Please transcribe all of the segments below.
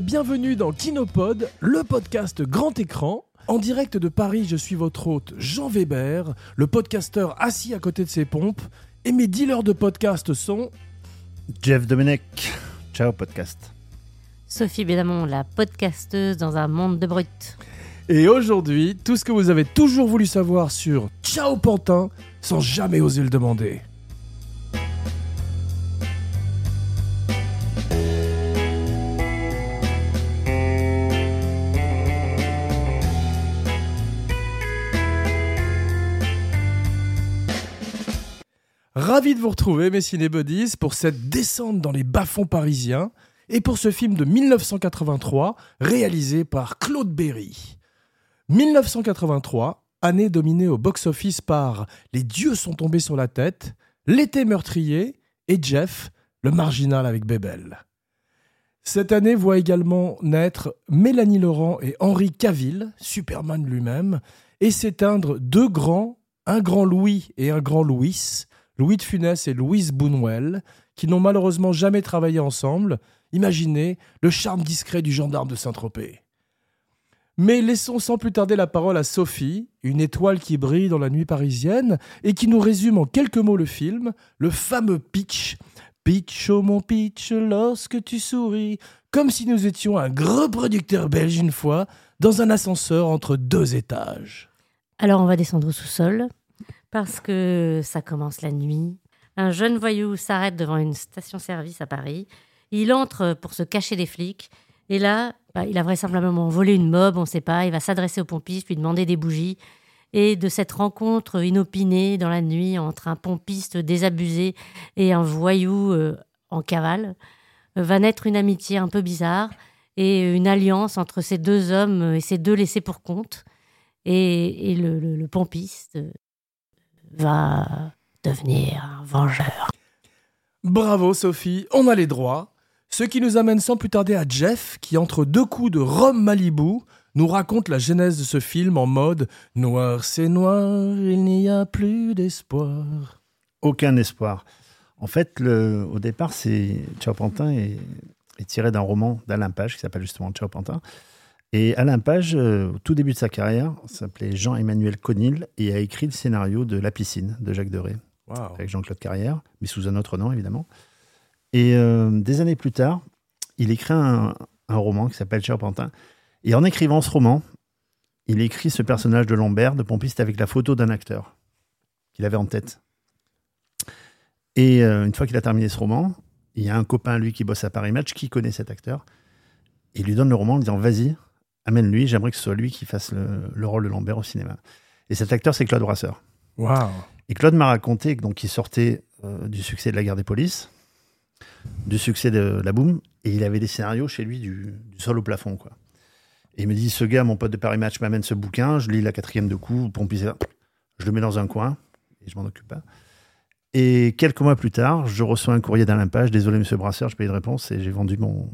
bienvenue dans Kinopod, le podcast grand écran. En direct de Paris, je suis votre hôte Jean Weber, le podcasteur assis à côté de ses pompes, et mes dealers de podcast sont Jeff Domenech. Ciao podcast. Sophie Bédamon, la podcasteuse dans un monde de brut. Et aujourd'hui, tout ce que vous avez toujours voulu savoir sur Ciao Pantin sans jamais oser le demander. Ravi de vous retrouver, mes cinébodies, pour cette descente dans les bas-fonds parisiens et pour ce film de 1983 réalisé par Claude Berry. 1983, année dominée au box-office par Les dieux sont tombés sur la tête, L'été meurtrier et Jeff, le marginal avec Bébel. Cette année voit également naître Mélanie Laurent et Henri Cavill, Superman lui-même, et s'éteindre deux grands, un grand Louis et un grand Louis, Louis de Funès et Louise Boonwell, qui n'ont malheureusement jamais travaillé ensemble. Imaginez le charme discret du gendarme de Saint-Tropez. Mais laissons sans plus tarder la parole à Sophie, une étoile qui brille dans la nuit parisienne et qui nous résume en quelques mots le film, le fameux pitch. Pitch, oh mon pitch, lorsque tu souris, comme si nous étions un gros producteur belge une fois, dans un ascenseur entre deux étages. Alors on va descendre au sous-sol, parce que ça commence la nuit. Un jeune voyou s'arrête devant une station-service à Paris. Il entre pour se cacher des flics. Et là, bah, il a vraisemblablement volé une mob, on ne sait pas. Il va s'adresser au pompiste, lui demander des bougies. Et de cette rencontre inopinée dans la nuit entre un pompiste désabusé et un voyou euh, en cavale, euh, va naître une amitié un peu bizarre et une alliance entre ces deux hommes et ces deux laissés pour compte. Et, le, pompiste va devenir un vengeur. Bravo Sophie, on a les droits. Ce qui nous amène sans plus tarder à Jeff, qui entre deux coups de Rome Malibu, nous raconte la genèse de ce film en mode Noir c'est noir, il n'y a plus d'espoir. Aucun espoir. En fait, le, au départ, c'est Ciao Pantin est, est tiré d'un roman d'Alain Page qui s'appelle justement Ciao Pantin. Et Alain Page, euh, au tout début de sa carrière, s'appelait Jean-Emmanuel Conil et a écrit le scénario de La piscine de Jacques Deray, Wow. avec Jean-Claude Carrière, mais sous un autre nom évidemment. Et euh, des années plus tard, il écrit un, un roman qui s'appelle Ciao Pantin. Et en écrivant ce roman, il écrit ce personnage de Lambert, de pompiste, avec la photo d'un acteur qu'il avait en tête. Et euh, une fois qu'il a terminé ce roman, il y a un copain, lui, qui bosse à Paris Match, qui connaît cet acteur. Et il lui donne le roman en disant Vas-y, amène-lui, j'aimerais que ce soit lui qui fasse le, le rôle de Lambert au cinéma. Et cet acteur, c'est Claude Brasseur. Waouh. Et Claude m'a raconté donc, qu'il sortait euh, du succès de la guerre des polices, du succès de la boum, et il avait des scénarios chez lui du, du sol au plafond. Quoi. Et il me dit Ce gars, mon pote de Paris Match, m'amène ce bouquin, je lis la quatrième de coup, je le mets dans un coin, et je m'en occupe pas. Et quelques mois plus tard, je reçois un courrier d'Alain Page Désolé, monsieur Brasseur, je paye de réponse, et j'ai vendu mon,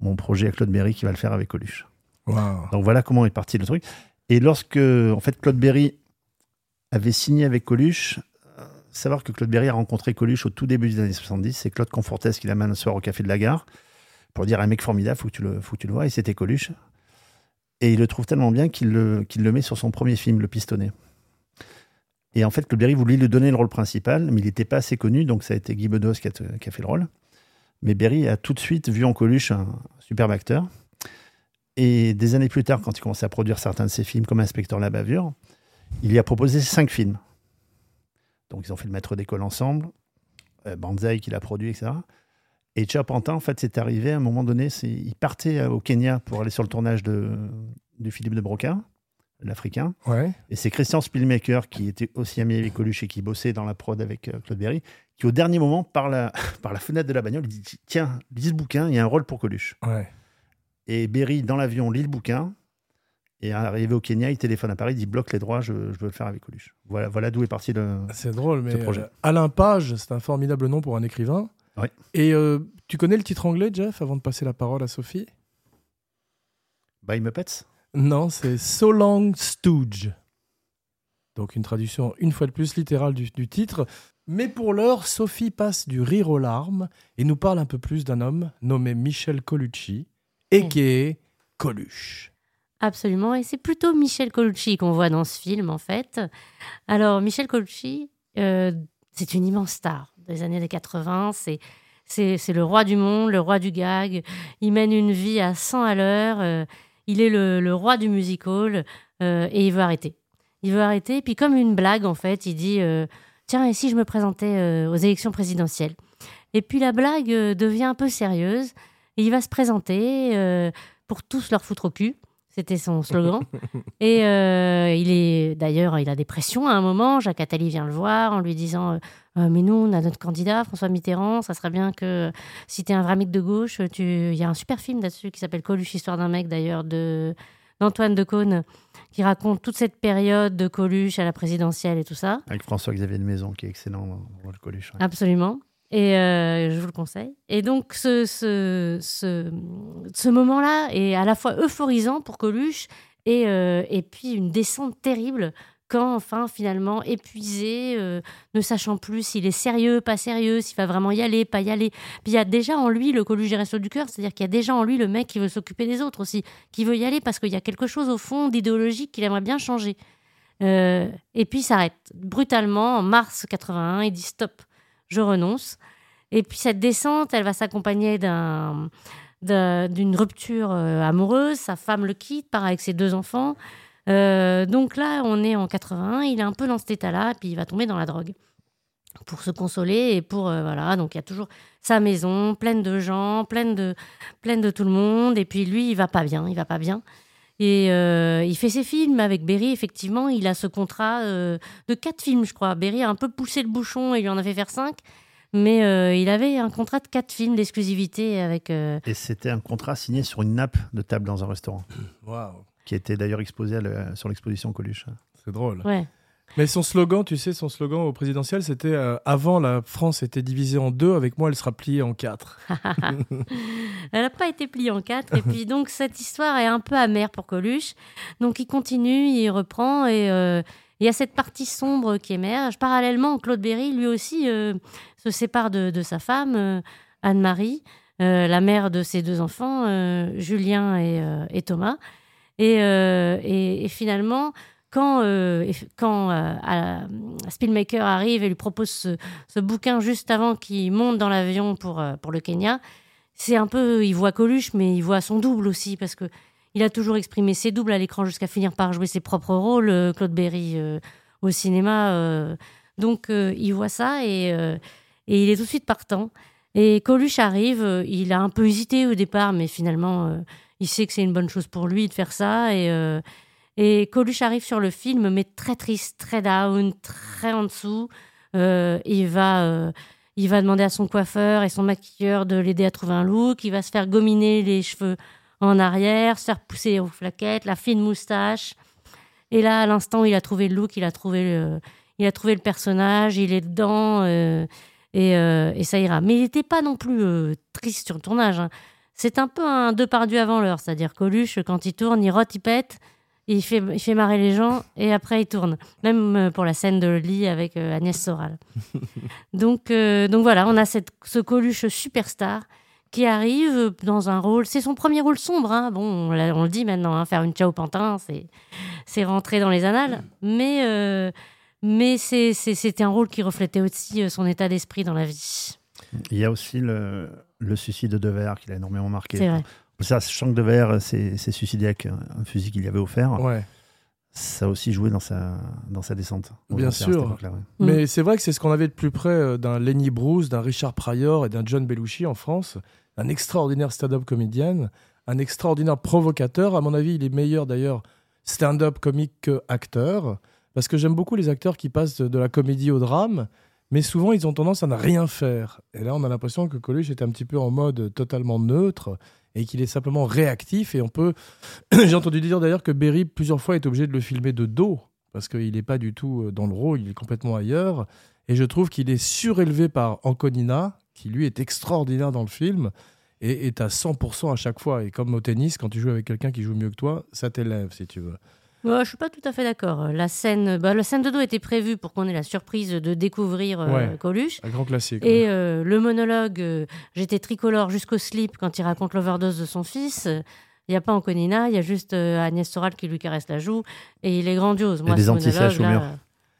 mon projet à Claude Berry qui va le faire avec Coluche. Donc voilà comment est parti le truc. Et lorsque, en fait, Claude Berry avait signé avec Coluche, euh, savoir que Claude Berry a rencontré Coluche au tout début des années 70, c'est Claude Confortès qui l'amène un soir au café de la gare pour dire un mec formidable, faut que tu le, faut que tu le vois. Et c'était Coluche. Et il le trouve tellement bien qu'il le, le met sur son premier film, Le Pistonnet. Et en fait, Claude Berry voulait lui donner le rôle principal, mais il n'était pas assez connu, donc ça a été Guy Bedos qui a, qui a fait le rôle. Mais Berry a tout de suite vu en Coluche un superbe acteur. Et des années plus tard, quand il commençait à produire certains de ses films, comme Inspecteur la bavure, il lui a proposé cinq films. Donc ils ont fait le maître d'école ensemble, euh, Banzai qu'il a produit, etc. Et Ciao Pantin, en fait, c'est arrivé à un moment donné, il partait euh, au Kenya pour aller sur le tournage de, de Philippe de Broca, l'Africain. Ouais. Et c'est Christian Spielmaker, qui était aussi ami avec Coluche et qui bossait dans la prod avec euh, Claude Berry, qui au dernier moment, par la, par la fenêtre de la bagnole, il dit Tiens, lis ce bouquin, il y a un rôle pour Coluche. Ouais. Et Berry, dans l'avion, lit le bouquin. Et arrivé au Kenya, il téléphone à Paris, il dit bloque les droits, je, je veux le faire avec Coluche. Voilà, voilà d'où est parti le. C'est drôle, mais Ce projet. euh, Alain Page, c'est un formidable nom pour un écrivain. Oui. Et euh, tu connais le titre anglais, Jeff, avant de passer la parole à Sophie? By Muppets? Non, c'est So Long Stooge. Donc une traduction une fois de plus littérale du, du titre. Mais pour l'heure, Sophie passe du rire aux larmes et nous parle un peu plus d'un homme nommé Michel Colucci et qui est Coluche. Absolument, et c'est plutôt Michel Colucci qu'on voit dans ce film en fait. Alors Michel Colucci, euh, c'est une immense star des années 80, c'est c'est le roi du monde, le roi du gag. Il mène une vie à 100 à l'heure. euh, il est le, le roi du musical euh, et il veut arrêter. Il veut arrêter. Puis comme une blague, en fait, il dit Tiens, et si je me présentais aux élections présidentielles? Et puis la blague devient un peu sérieuse. Et il va se présenter euh, pour tous leur foutre au cul. C'était son slogan. et euh, il est d'ailleurs, il a des pressions à un moment. Jacques Attali vient le voir en lui disant euh, Mais nous, on a notre candidat, François Mitterrand. Ça serait bien que si tu es un vrai mec de gauche, tu... il y a un super film là-dessus qui s'appelle Coluche, Histoire d'un mec d'ailleurs, de d'Antoine Decaune, qui raconte toute cette période de Coluche à la présidentielle et tout ça. Avec François-Xavier de Maison, qui est excellent dans le de Coluche. ouais. Absolument. Et euh, je vous le conseille. Et donc, ce, ce, ce, moment-là est à la fois euphorisant pour Coluche et, euh, et puis une descente terrible quand, enfin, finalement, épuisé, euh, ne sachant plus s'il est sérieux, pas sérieux, s'il va vraiment y aller, pas y aller. Puis il y a déjà en lui le Coluche des Restos du Cœur, c'est-à-dire qu'il y a déjà en lui le mec qui veut s'occuper des autres aussi, qui veut y aller parce qu'il y a quelque chose au fond d'idéologique qu'il aimerait bien changer. Et puis il s'arrête brutalement en mars 81, il dit stop, je renonce. Et puis cette descente, elle va s'accompagner d'un d'un- d'une rupture euh, amoureuse. Sa femme le quitte, part avec ses deux enfants. Euh, donc là, on est en 81. Il est un peu dans cet état-là, puis il va tomber dans la drogue pour se consoler et pour euh, voilà. Donc il y a toujours sa maison pleine de gens, pleine de pleine de tout le monde. Et puis lui, il va pas bien. Il va pas bien. Et euh, il fait ses films avec Berry, effectivement. Il a ce contrat euh, de quatre films, je crois. Berry a un peu poussé le bouchon et lui en a fait faire cinq. Mais euh, il avait un contrat de quatre films d'exclusivité avec. euh, Et c'était un contrat signé sur une nappe de table dans un restaurant, Waouh, qui était d'ailleurs exposé à le- sur l'exposition Coluche. c'est drôle. ouais. Mais son slogan, tu sais, son slogan au présidentiel, c'était euh, avant la France était divisée en deux, avec moi elle sera pliée en quatre. Elle n'a pas été pliée en quatre. Et puis donc cette histoire est un peu amère pour Coluche. Donc il continue, il reprend et euh, il y a cette partie sombre qui émerge. Parallèlement, Claude Berry, lui aussi, euh, se sépare de, sa femme, Anne-Marie, la mère de ses deux enfants, Julien et, Thomas. Et finalement, quand, euh, quand euh, à- Spielmaker arrive et lui propose ce, bouquin juste avant qu'il monte dans l'avion pour, euh, pour le Kenya, c'est un peu, il voit Coluche, mais il voit son double aussi, parce que il a toujours exprimé ses doubles à l'écran jusqu'à finir par jouer ses propres rôles, euh, Claude Berry, euh, au cinéma. euh. donc, euh, il voit ça et, euh, et il est tout de suite partant. Et Coluche arrive, euh, il a un peu hésité au départ, mais finalement, euh, il sait que c'est une bonne chose pour lui de faire ça. Et, euh, et Coluche arrive sur le film, mais très triste, très down, très en dessous. Euh, il va. euh, il va demander à son coiffeur et son maquilleur de l'aider à trouver un look. Il va se faire gominer les cheveux en arrière, se faire pousser aux flaquettes, la fine moustache. Et là, à l'instant il a trouvé le look, il a trouvé le, il a trouvé le personnage, il est dedans euh, et, et ça ira. Mais il n'était pas non plus triste sur le tournage. hein. C'est un peu un deux par avant l'heure. C'est-à-dire Coluche, quand il tourne, il rote, il pète, il fait, il fait marrer les gens et après il tourne. Même euh, pour la scène de lit avec euh, Agnès Soral. donc, euh, donc voilà, on a cette, ce Coluche superstar qui arrive dans un rôle. C'est son premier rôle sombre. hein. Bon, on, on le dit maintenant, hein, faire une Ciao Pantin, c'est rentré dans les annales. Mais, euh, mais c'était un rôle qui reflétait aussi son état d'esprit dans la vie. Il y a aussi le, le suicide de Devers qui l'a énormément marqué. C'est vrai. Ça, sachant que Devers s'est s'est suicidé avec un, fusil qu'il lui avait offert, Ouais. ça a aussi joué dans sa, dans sa descente. Bien sûr. ouais. Mm. Mais c'est vrai que c'est ce qu'on avait de plus près euh, d'un Lenny Bruce, d'un Richard Pryor et d'un John Belushi en France. Un extraordinaire stand-up comédien, un extraordinaire provocateur. À mon avis, il est meilleur d'ailleurs stand-up comique que acteur. Parce que j'aime beaucoup les acteurs qui passent de, de la comédie au drame. Mais souvent, ils ont tendance à ne rien faire. Et là, on a l'impression que Coluche est un petit peu en mode totalement neutre et qu'il est simplement réactif. Et on peut. J'ai entendu dire d'ailleurs que Berry, plusieurs fois, est obligé de le filmer de dos parce qu'il n'est pas du tout euh, dans le rôle, il est complètement ailleurs. Et je trouve qu'il est surélevé par Anconina, qui lui est extraordinaire dans le film et est à 100% à chaque fois. Et comme au tennis, quand tu joues avec quelqu'un qui joue mieux que toi, ça t'élève si tu veux. Ouais, je suis pas tout à fait d'accord. La scène, bah, la scène de dos était prévue pour qu'on ait la surprise de découvrir euh, Ouais. Coluche. Un grand classique. Et ouais. euh, le monologue, euh, j'étais tricolore jusqu'au slip quand il raconte l'overdose de son fils. Il n'y a pas Anconina, il y a juste euh, Agnès Soral qui lui caresse la joue. Et il est grandiose. Moi, des monologue, au mur.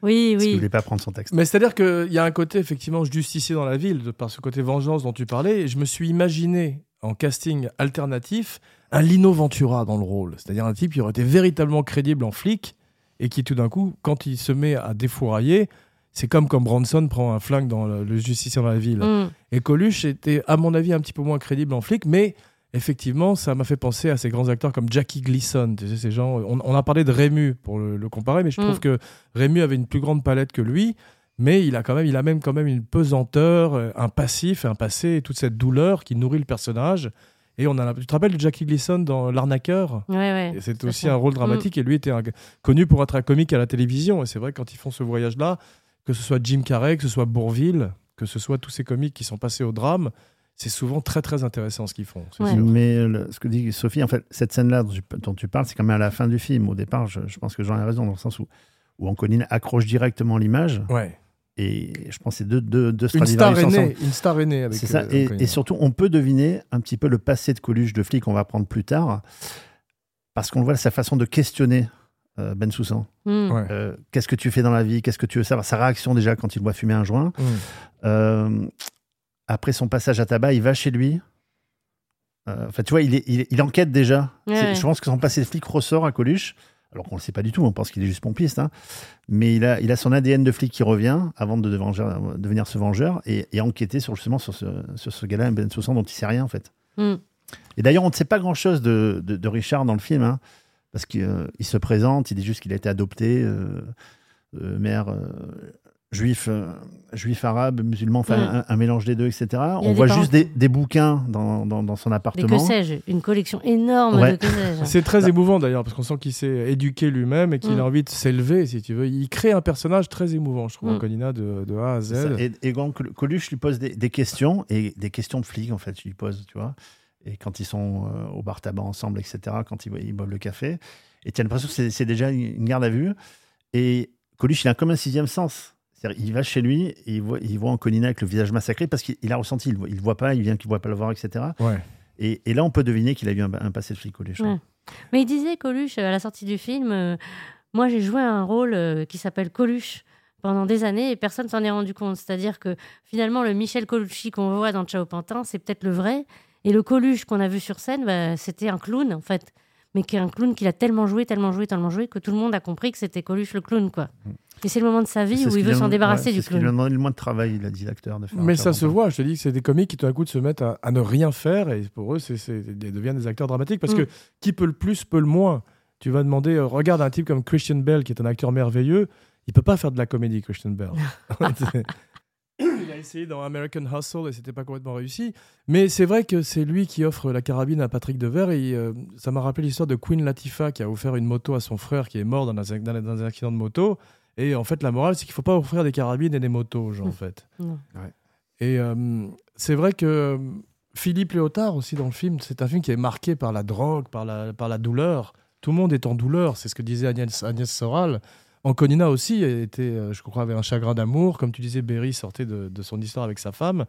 Oui, oui. voulait pas prendre son texte. Mais c'est-à-dire qu'il y a un côté effectivement justicier dans la ville, de par ce côté vengeance dont tu parlais, et je me suis imaginé en casting alternatif un Lino Ventura dans le rôle. C'est-à-dire un type qui aurait été véritablement crédible en flic, et qui tout d'un coup, quand il se met à défourailler, c'est comme quand Branson prend un flingue dans le, le justicier dans la ville. Mm. Et Coluche était, à mon avis, un petit peu moins crédible en flic, mais effectivement, ça m'a fait penser à ces grands acteurs comme Jackie Gleason. Tu sais, ces gens, on, on a parlé de Rému pour le, le comparer, mais je Mm. trouve que Rému avait une plus grande palette que lui. Mais il a quand même, il a même quand même une pesanteur, euh, un passif, un passé, et toute cette douleur qui nourrit le personnage. Et on a, tu te rappelles de Jackie Gleason dans L'arnaqueur? Ouais, ouais. à aussi un rôle dramatique et lui était un- connu pour être un comique à la télévision. Et c'est vrai que quand ils font ce voyage-là, que ce soit Jim Carrey, que ce soit Bourville, que ce soit tous ces comiques qui sont passés au drame, c'est souvent très très intéressant ce qu'ils font. c'est Ouais. sûr. Mais euh, le- ce que dit Sophie, en fait, cette scène-là dont, tu- dont tu parles, c'est quand même à la fin du film. Au départ, je, je pense que Jean a raison dans le sens où, où Anconine accroche directement l'image. Ouais. Et je pense que c'est deux, deux, deux Une star est née, une star est née avec. C'est ça. euh, Et, surtout, on peut deviner un petit peu le passé de Coluche de flic, on va prendre plus tard, parce qu'on voit sa façon de questionner euh, Ben Soussan. Mm. Ouais. Euh, Qu'est-ce que tu fais dans la vie? Qu'est-ce que tu veux savoir? Sa réaction déjà quand il voit fumer un joint. Mm. Euh, après son passage à tabac, il va chez lui. Euh, Enfin, tu vois, il, est- il, enquête déjà. Ouais, C'est- ouais. Je pense que son passé de flic ressort à Coluche. Alors qu'on ne le sait pas du tout, on pense qu'il est juste pompiste. hein. Mais il a, il a son ADN de flic qui revient avant de devenir, ce vengeur et, et enquêter sur, justement sur ce, sur ce gars-là, Ben Soussan, dont il sait rien en fait. Mm. Et d'ailleurs, on ne sait pas grand-chose de, de- de Richard dans le film, hein, parce qu'il euh, se présente, il dit juste qu'il a été adopté, euh, euh, mère euh, juif, euh, juif arabe, musulman, enfin Mm. un, un mélange des deux, etc. On des voit parents- juste des, des bouquins dans, dans- dans son Mais appartement. que sais-je Une collection énorme Ouais. de que sais-je C'est très Bah. émouvant d'ailleurs, parce qu'on sent qu'il s'est éduqué lui-même et qu'il Mm. a envie de s'élever, si tu veux. Il crée un personnage très émouvant, je trouve, Mm. Anconina, de, de A à Z. Et, et quand Col- Coluche lui pose des, des questions, et des questions de flics, en fait, il lui pose, tu vois. Et quand ils sont euh, au bar tabac ensemble, etc., quand ils, ils boivent le café, et tu as l'impression que c'est- c'est déjà une garde à vue. Et Coluche, il a comme un sixième sens. C'est-à-dire, il va chez lui, et il voit, il voit Anconina avec le visage massacré, parce qu'il il a ressenti, il ne voit pas, il vient qu'il ne voit pas le voir, etc. Ouais. Et, et là, on peut deviner qu'il a eu un, un passé de flic, Coluche. Ouais. Mais il disait, Coluche, à la sortie du film, euh, moi j'ai joué un rôle euh, qui s'appelle Coluche pendant des années et personne s'en est rendu compte. C'est-à-dire que finalement, le Michel Colucci qu'on voit dans Ciao Pantin, c'est peut-être le vrai. Et le Coluche qu'on a vu sur scène, bah, c'était un clown, en fait. Mais qui est un clown qu'il a tellement joué, tellement joué, tellement joué, que tout le monde a compris que c'était Coluche le clown, quoi. Et c'est le moment de sa vie C'est où il veut s'en débarrasser ouais, du C'est clown. demandé le moins de travail, il a dit l'acteur. Mais ça se voit, je te dis que c'est des comiques qui tout d'un coup se mettent à, à ne rien faire et pour eux, c'est, c'est- ils deviennent des acteurs dramatiques parce Mm. que qui peut le plus peut le moins. Tu vas demander, euh, regarde un type comme Christian Bell qui est un acteur merveilleux, il peut pas faire de la comédie, Christian Bell. Essayé dans American Hustle et c'était pas complètement réussi. Mais c'est vrai que c'est lui qui offre la carabine à Patrick Devers et euh, ça m'a rappelé l'histoire de Queen Latifah qui a offert une moto à son frère qui est mort dans un, dans un- dans un accident de moto. Et en fait, la morale, c'est qu'il faut pas offrir des carabines et des motos aux gens, en fait. Non. Et euh, c'est vrai que euh, Philippe Léotard aussi dans le film, c'est un film qui est marqué par la drogue, par la, par la douleur. Tout le monde est en douleur, c'est ce que disait Agnès, Agnès Soral. Anconina aussi était, euh, je crois, avait un chagrin d'amour. Comme tu disais, Berry sortait de, son histoire avec sa femme.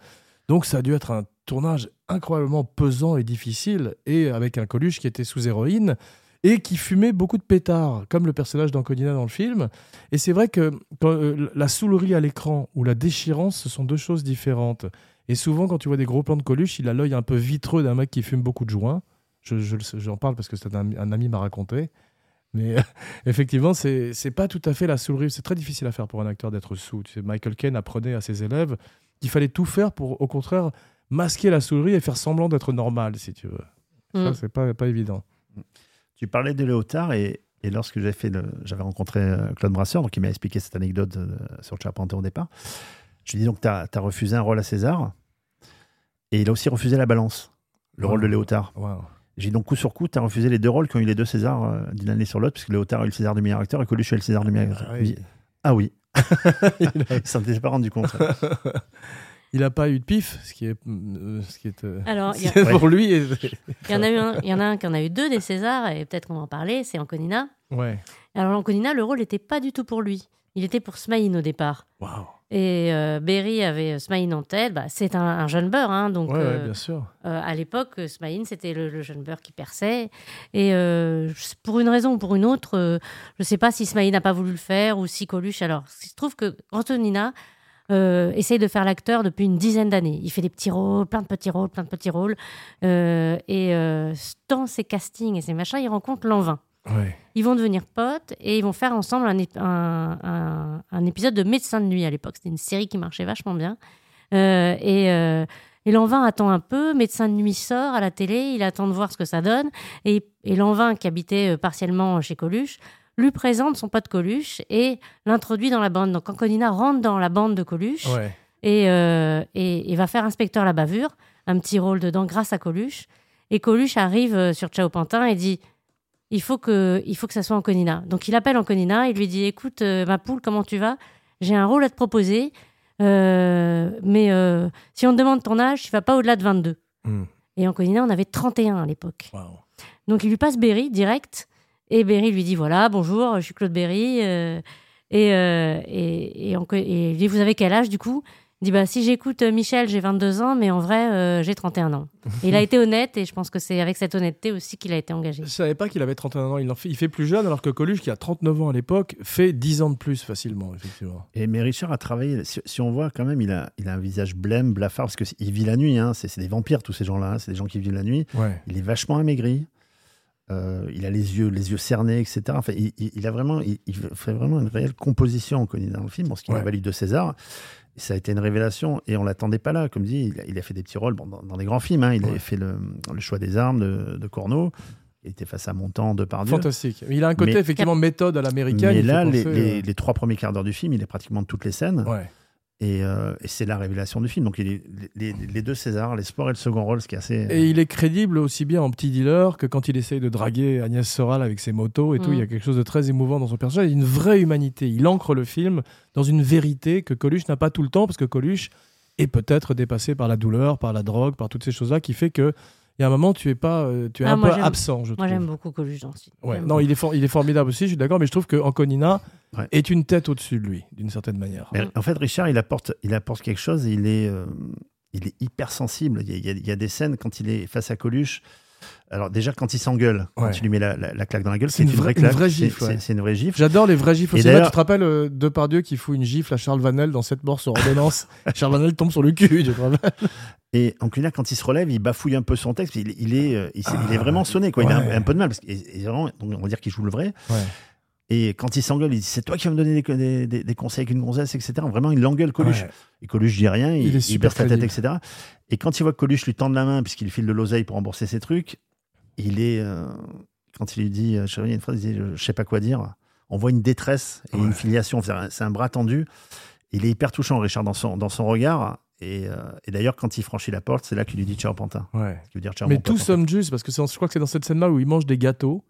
Donc ça a dû être un tournage incroyablement pesant et difficile, et avec un Coluche qui était sous héroïne et qui fumait beaucoup de pétards, comme le personnage d'Anconina dans le film. Et c'est vrai que euh, la soulerie à l'écran ou la déchirance, ce sont deux choses différentes. Et souvent, quand tu vois des gros plans de Coluche, il a l'œil un peu vitreux d'un mec qui fume beaucoup de joints. Je, je j'en parle parce que c'est un, un ami m'a raconté. Mais euh, effectivement, c'est c'est pas tout à fait la soulerie. C'est très difficile à faire pour un acteur d'être sous. Tu sais, Michael Caine apprenait à ses élèves qu'il fallait tout faire pour, au contraire, masquer la soulerie et faire semblant d'être normal, si tu veux. Ça, Mm. c'est pas, pas évident. Tu parlais de Léotard et, et lorsque j'avais fait le- j'avais rencontré euh, Claude Brasseur, donc il m'a expliqué cette anecdote euh, sur le Charpentier au départ. Je lui ai dit donc tu as, refusé un rôle à César et il a aussi refusé la balance, le rôle de Léotard. Wow. J'ai dit donc coup sur coup, tu as refusé les deux rôles qui ont eu les deux Césars euh, d'une année sur l'autre, puisque Léotard a eu le César du meilleur acteur et Coluche a eu le César du meilleur acteur. Ah oui. Ah oui, il, s'en était pas rendu compte. il a pas eu de pif, ce qui est, euh, ce qui est euh, Alors, a- pour lui. et- il y en a eu un, il y en a un qui en a eu deux des Césars, et peut-être qu'on va en parler, c'est Anconina. ouais. Alors Anconina, le rôle n'était pas du tout pour lui. Il était pour Smaïn au départ. Waouh. Et euh, Berry avait Smaïn en tête. Bah, c'est un, un jeune beurre, hein, donc Ouais, ouais, euh, bien sûr. euh, à l'époque, Smaïn, c'était le, le jeune beurre qui perçait. Et euh, pour une raison ou pour une autre, euh, je ne sais pas si Smaïn n'a pas voulu le faire ou si Coluche. Alors, il se trouve que Antonina euh, essaye de faire l'acteur depuis une dizaine d'années. Il fait des petits rôles, plein de petits rôles, plein de petits rôles. Euh, et euh, dans ses castings et ses machins, il rencontre Lanvin. Ouais. Ils vont devenir potes et ils vont faire ensemble un, ép- un, un- un épisode de Médecin de nuit à l'époque. C'était une série qui marchait vachement bien. Euh, et, euh, et Lanvin attend un peu. Médecin de nuit sort à la télé. Il attend de voir ce que ça donne. Et, et Lanvin, qui habitait euh, partiellement chez Coluche, lui présente son pote Coluche et l'introduit dans la bande. Donc Anconina rentre dans la bande de Coluche Ouais. et, euh, et, et va faire inspecteur la bavure, un petit rôle dedans grâce à Coluche. Et Coluche arrive sur Ciao Pantin et dit il faut que, il faut que ça soit Anconina. Donc il appelle Anconina, il lui dit écoute, euh, ma poule, comment tu vas? J'ai un rôle à te proposer, euh, mais euh, si on te demande ton âge, tu vas pas au-delà de 22. Hmm. Et Anconina, on avait 31 à l'époque. Donc il lui passe Berry direct. Et Berry lui dit voilà, bonjour, je suis Claude Berry. et, et, et, et il dit vous avez quel âge du coup? Dit bah si j'écoute euh, Michel, j'ai 22 ans, mais en vrai, euh, j'ai 31 ans. Et il a été honnête et je pense que c'est avec cette honnêteté aussi qu'il a été engagé. Je savais pas qu'il avait 31 ans. Il, en fait, il fait plus jeune, alors que Coluche, qui a 39 ans à l'époque, fait 10 ans de plus facilement, effectivement. Et mais Richard a travaillé. Si, si on voit quand même, il a, il a un visage blême, blafard, parce qu'il vit la nuit. Hein, c'est c'est des vampires tous ces gens-là. hein, c'est des gens qui vivent la nuit. Ouais. Il est vachement amaigri. Euh, il a les yeux, les yeux cernés, etc. Enfin, il, il- il a vraiment, il, il fait vraiment une réelle composition connu dans le film, parce qu'il Ouais. a valu deux César. Ça a été une révélation et on l'attendait pas là. Comme dit, il a, il a fait des petits rôles bon, dans, dans des grands films. hein. Il Ouais. avait fait le, le choix des armes de, de Corneau. Il était face à Montand, Depardieu. Fantastique. Il a un côté, Mais- effectivement, méthode à l'américaine. Mais là, les, penser, les- les trois premiers quarts d'heure du film, il est pratiquement de toutes les scènes. euh, Ouais. Et, euh, et c'est la révélation du film. Donc, il est, les, les deux Césars, l'espoir et le second rôle, ce qui est assez. Et il est crédible aussi bien en petit dealer que quand il essaye de draguer Agnès Soral avec ses motos et tout. Mm. Il y a quelque chose de très émouvant dans son personnage. Il y a une vraie humanité. Il ancre le film dans une vérité que Coluche n'a pas tout le temps parce que Coluche est peut-être dépassé par la douleur, par la drogue, par toutes ces choses-là qui fait que il y a un moment tu es pas, euh, tu es Ah, un moi, peu absent. Je Moi, trouve. j'aime beaucoup Coluche dans. Ouais. Non, il est, for- il est formidable aussi. Je suis d'accord, mais je trouve que Anconina Ouais. est une tête au-dessus de lui, d'une certaine manière. Mais en fait, Richard, il apporte, il apporte quelque chose. Il est, euh, il est hypersensible. Il y, a, il y a- il y a des scènes quand il est face à Coluche. Alors déjà quand il s'engueule, quand il lui met la, la- la claque dans la gueule, C'est une une, vraie- vraie une claque. vraie C'est- gifle, une vraie gifle. J'adore les vrais gifles Et Tu te rappelles euh, Depardieu qui fout une gifle à Charles Vanel dans cette mort sur ordonnance Charles Vanel tombe sur le cul, je. Et Anculina, quand il se relève, il bafouille un peu son texte. Il, il est, euh, il, est vraiment sonné. Quoi. Il a un, un peu de mal. Parce que, et- et vraiment, donc, on va dire qu'il joue le vrai. Et quand il s'engueule, il dit C'est toi qui vas me donner des, des- des- des conseils avec une gonzesse, etc. Vraiment, il l'engueule Coluche. Ouais. Et Coluche dit rien, il, Il est il super baisse la tête, etc. Et quand il voit que Coluche lui tend la main, puisqu'il file de l'oseille pour rembourser ses trucs, il est. euh, quand il lui dit, euh, il y a une phrase, il dit Je sais pas quoi dire. On voit une détresse et Ouais. une filiation. C'est un- bras tendu. Il est hyper touchant, Richard, dans son, dans son regard. Et, euh, et d'ailleurs, quand il franchit la porte, c'est là qu'il lui dit Ciao Pantin. Ouais. Ce qui veut dire Ciao Mais mon pote, tout en fait. somme juste, parce que je crois que c'est dans cette scène-là où il mange des gâteaux.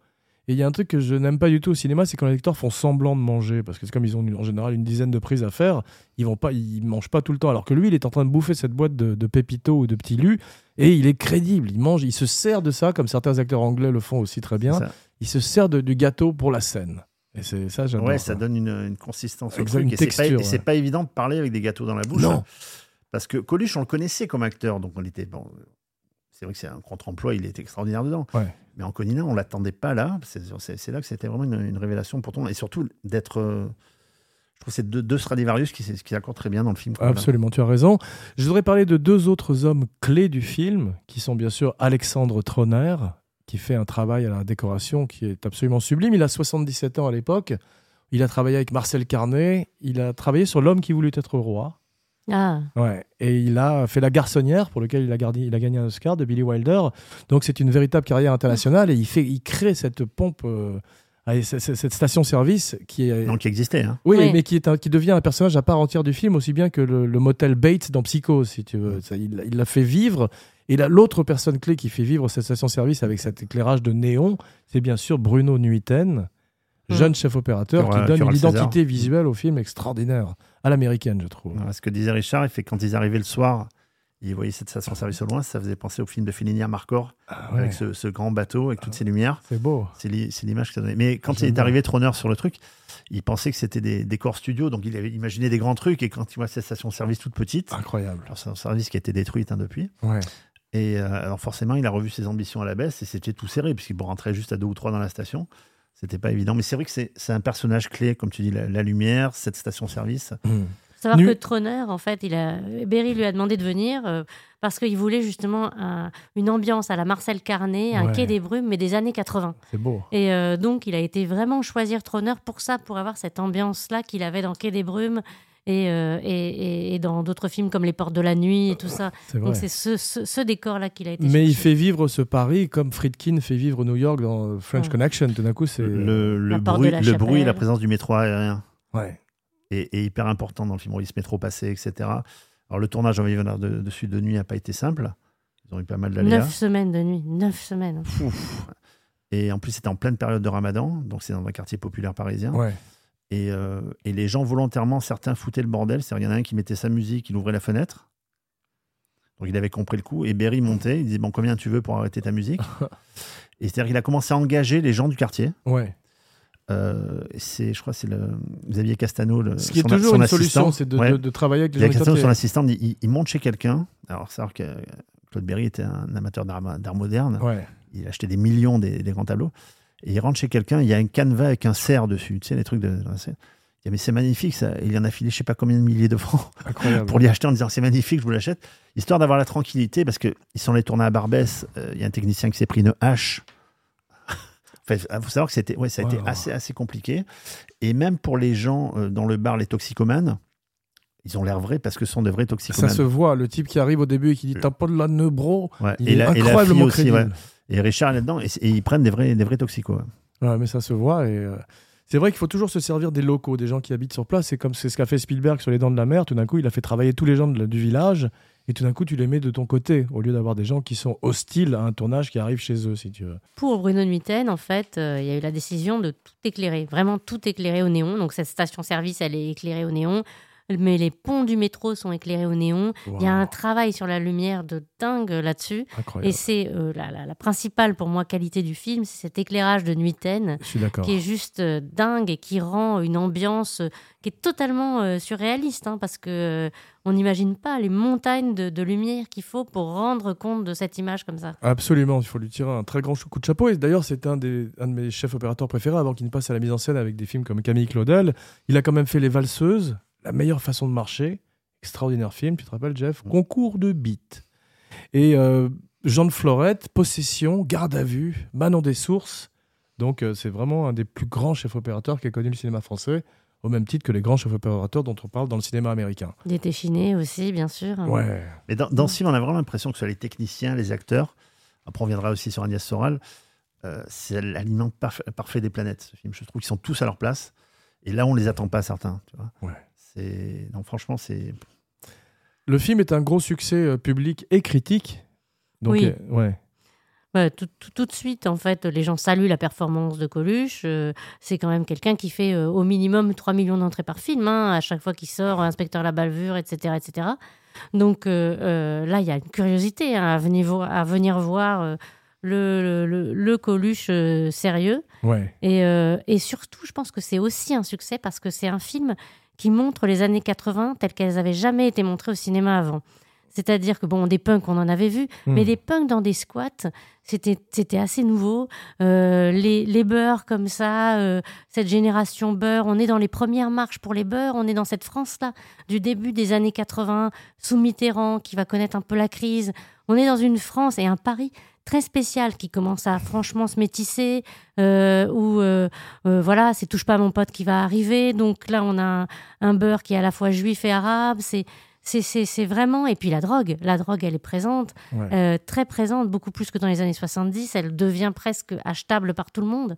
Et il y a un truc que je n'aime pas du tout au cinéma, c'est quand les acteurs font semblant de manger, parce que c'est comme ils ont en général une dizaine de prises à faire, ils vont pas, ils mangent pas tout le temps. Alors que lui, il est en train de bouffer cette boîte de, de pépito ou de petits lus, et il est crédible. Il mange, il se sert de ça, comme certains acteurs anglais le font aussi très bien. Ça. Il se sert de- du gâteau pour la scène. Et c'est ça, j'adore. Ouais, quoi. ça donne une, une consistance au truc. une Et c'est pas, texture, et c'est pas évident de parler avec des gâteaux dans la bouche. Non. Parce que Coluche, on le connaissait comme acteur. Donc on était. Bon, c'est vrai que c'est un contre-emploi, il est extraordinaire dedans. Ouais. Mais en Conina, on l'attendait pas là. C'est là que c'était vraiment une, une révélation pour tout le monde. Et surtout, d'être. euh, je trouve que c'est deux, deux Stradivarius qui, qui accordent très bien dans le film. Absolument, tu as raison. Je voudrais parler de deux autres hommes clés du film, qui sont bien sûr Alexandre Troner, qui fait un travail à la décoration qui est absolument sublime. Il a 77 ans à l'époque. Il a travaillé avec Marcel Carnet. Il a travaillé sur L'homme qui voulut être roi. Ah, Ouais. Et il a fait La Garçonnière, pour lequel il a, gardé- il a gagné un Oscar de Billy Wilder. Donc c'est une véritable carrière internationale et il, fait, il crée cette pompe, euh, cette station-service qui est. Non, qui existait. Hein. Oui, Oui. mais qui, est un- qui devient un personnage à part entière du film, aussi bien que le, le motel Bates dans Psycho, si tu veux. Ça, il l'a fait vivre. Et l'autre personne clé qui fait vivre cette station-service avec cet éclairage de néon, c'est bien sûr Bruno Nuiten, jeune chef opérateur, Qui aura- qui donne une identité visuelle au film extraordinaire, à l'américaine, je trouve. Voilà, ce que disait Richard, il fait quand ils arrivaient le soir Il voyait cette station-service au loin, ça faisait penser au film de Fellini Marcor, Ah ouais, avec ce, ce grand bateau, avec toutes ces lumières. C'est beau. C'est l'i- c'est l'image que ça donnait. Mais quand il est arrivé Troneur sur le truc, il pensait que c'était des décors studio, donc il avait imaginé des grands trucs. Et quand il voit cette station-service toute petite, Incroyable. alors station-service qui a été détruite hein, depuis, Ouais. et euh, alors forcément, il a revu ses ambitions à la baisse et c'était tout serré, puisqu'il rentrait juste à deux ou trois dans la station. C'était pas évident. Mais c'est vrai que c'est c'est un personnage clé, comme tu dis, la, la lumière, cette station-service. Faut savoir Nu- que Troner, en fait, il a... Berry lui a demandé de venir euh, parce qu'il voulait justement un- une ambiance à la Marcel Carnet, un Ouais. quai des brumes, mais des années 80. C'est beau. Et euh, donc, il a été vraiment choisir Troner pour ça, pour avoir cette ambiance-là qu'il avait dans Quai des Brumes et, euh, et, et- et dans d'autres films comme Les Portes de la Nuit et tout ça. C'est vrai. Donc, c'est ce, ce- ce décor-là qu'il a été Mais il fait vivre ce Paris comme Friedkin fait vivre New York dans French Ouais. Connection. Tout d'un coup, c'est. Le, bruit, la le bruit et la présence du métro aérien Ouais. est, est hyper important dans le film. Oui, ce métro passé, etc. Alors le tournage en Venir de, dessus de nuit n'a pas été simple. Ils ont eu pas mal d'aléas. Neuf semaines de nuit, neuf semaines. Ouf. Et en plus, c'était en pleine période de ramadan, donc c'est dans un quartier populaire parisien. Ouais. Et, euh, et les gens, volontairement, certains foutaient le bordel. C'est-à-dire, il y en a un qui mettait sa musique, il ouvrait la fenêtre. Donc, il avait compris le coup. Et Berry montait, il disait Bon, combien tu veux pour arrêter ta musique? Et c'est-à-dire qu'il a commencé à engager les gens du quartier. Ouais. Euh, c'est, je crois, que c'est le Xavier Castano, le, Ce qui est toujours une solution, c'est de, Ouais. de- de travailler avec les gens Xavier du Castano, son assistant, il, il monte chez quelqu'un. Alors, savoir que Claude Berry était un amateur d'art, d'art moderne. Ouais. Il achetait des millions des, des grands tableaux. Et il rentre chez quelqu'un, il y a un canevas avec un cerf dessus. Tu sais, les trucs de. Il mais c'est magnifique, ça. Et il en a filé je sais pas combien de milliers de francs Incroyable. pour lui acheter en disant c'est magnifique, je vous l'achète. Histoire d'avoir la tranquillité, parce qu'ils sont allés tourner à Barbès. euh, Il y a un technicien qui s'est pris une hache. Il faut savoir que c'était, ouais, ça a été assez, assez compliqué. Et même pour les gens euh, dans le bar, les toxicomanes, ils ont l'air vrais parce que ce sont de vrais Ça toxicomanes. se voit, le type qui arrive au début et qui dit T'as pas de la nœud, bro Ouais. Il Et, est la, et la fille incroyablement aussi, ouais. Et Richard est là-dedans, et, et ils prennent des vrais, des vrais toxicos. ouais. Ouais, mais ça se voit. Et euh, c'est vrai qu'il faut toujours se servir des locaux, des gens qui habitent sur place. C'est comme c'est ce qu'a fait Spielberg sur Les Dents de la Mer. Tout d'un coup, il a fait travailler tous les gens de- du village. Et tout d'un coup, tu les mets de ton côté, au lieu d'avoir des gens qui sont hostiles à un tournage qui arrive chez eux, si tu veux. Pour Bruno Nuiten, en fait, euh, il y a eu la décision de tout éclairer, vraiment tout éclairer au néon. Donc cette station-service, elle est éclairée au néon, mais les ponts du métro sont éclairés au néon. Il y a un travail sur la lumière de dingue là-dessus. Et c'est euh, la, la- la principale pour moi qualité du film, c'est cet éclairage de d'accord. qui est juste euh, dingue et qui rend une ambiance euh, qui est totalement surréaliste, hein, parce que on n'imagine pas les montagnes de, de lumière qu'il faut pour rendre compte de cette image comme ça. Absolument, il faut lui tirer un très grand coup de chapeau. Et d'ailleurs, c'est un, des, un de mes chefs opérateurs préférés avant qu'il ne passe à la mise en scène avec des films comme Camille Claudel. Il a quand même fait Les Valseuses, La meilleure façon de marcher. Extraordinaire film, tu te rappelles, Jeff Concours de beat. Et euh, Jean de Florette, Possession, Garde à vue, Manon des Sources. Donc, euh, c'est vraiment un des plus grands chefs opérateurs qui a connu le cinéma français, au même titre que les grands chefs opérateurs dont on parle dans le cinéma américain. Des Téchinés aussi, bien sûr. Ouais. Mais dans, dans ce film, on a vraiment l'impression que ce soit les techniciens, les acteurs, après on viendra aussi sur Agnès Soral, euh, c'est l'aliment parfait, parfait des planètes, ce film. Je trouve qu'ils sont tous à leur place. Et là, on les attend pas, certains. Tu vois. Ouais. C'est... Non, franchement, c'est... Le film est un gros succès euh, public et critique. Donc, Oui. euh, ouais. Ouais, tout, tout- tout de suite, en fait, les gens saluent la performance de Coluche. Euh, c'est quand même quelqu'un qui fait euh, au minimum 3 millions d'entrées par film, hein, à chaque fois qu'il sort, Inspecteur la Balvure, etc. etc. Donc euh, euh, là, il y a une curiosité hein, à, venir vo- à venir voir euh, le, le, le- le Coluche euh, sérieux. Ouais. Et, euh, et surtout, je pense que c'est aussi un succès parce que c'est un film qui montre les années 80 telles qu'elles n'avaient jamais été montrées au cinéma avant. C'est-à-dire que, bon, des punks, on en avait vu, Hmm. mais des punks dans des squats, c'était c'était assez nouveau. Euh, les, les beurs comme ça, euh, cette génération beurre, on est dans les premières marches pour les beurs, on est dans cette France-là du début des années 80, sous Mitterrand, qui va connaître un peu la crise. On est dans une France et un Paris très spécial qui commence à franchement se métisser, euh, où euh, euh, voilà, c'est touche pas mon pote qui va arriver. Donc là, on a un, un beurre qui est à la fois juif et arabe. C'est c'est- vraiment et puis la drogue, la drogue, elle est présente, Ouais. très présente, beaucoup plus que dans les années 70. Elle devient presque achetable par tout le monde.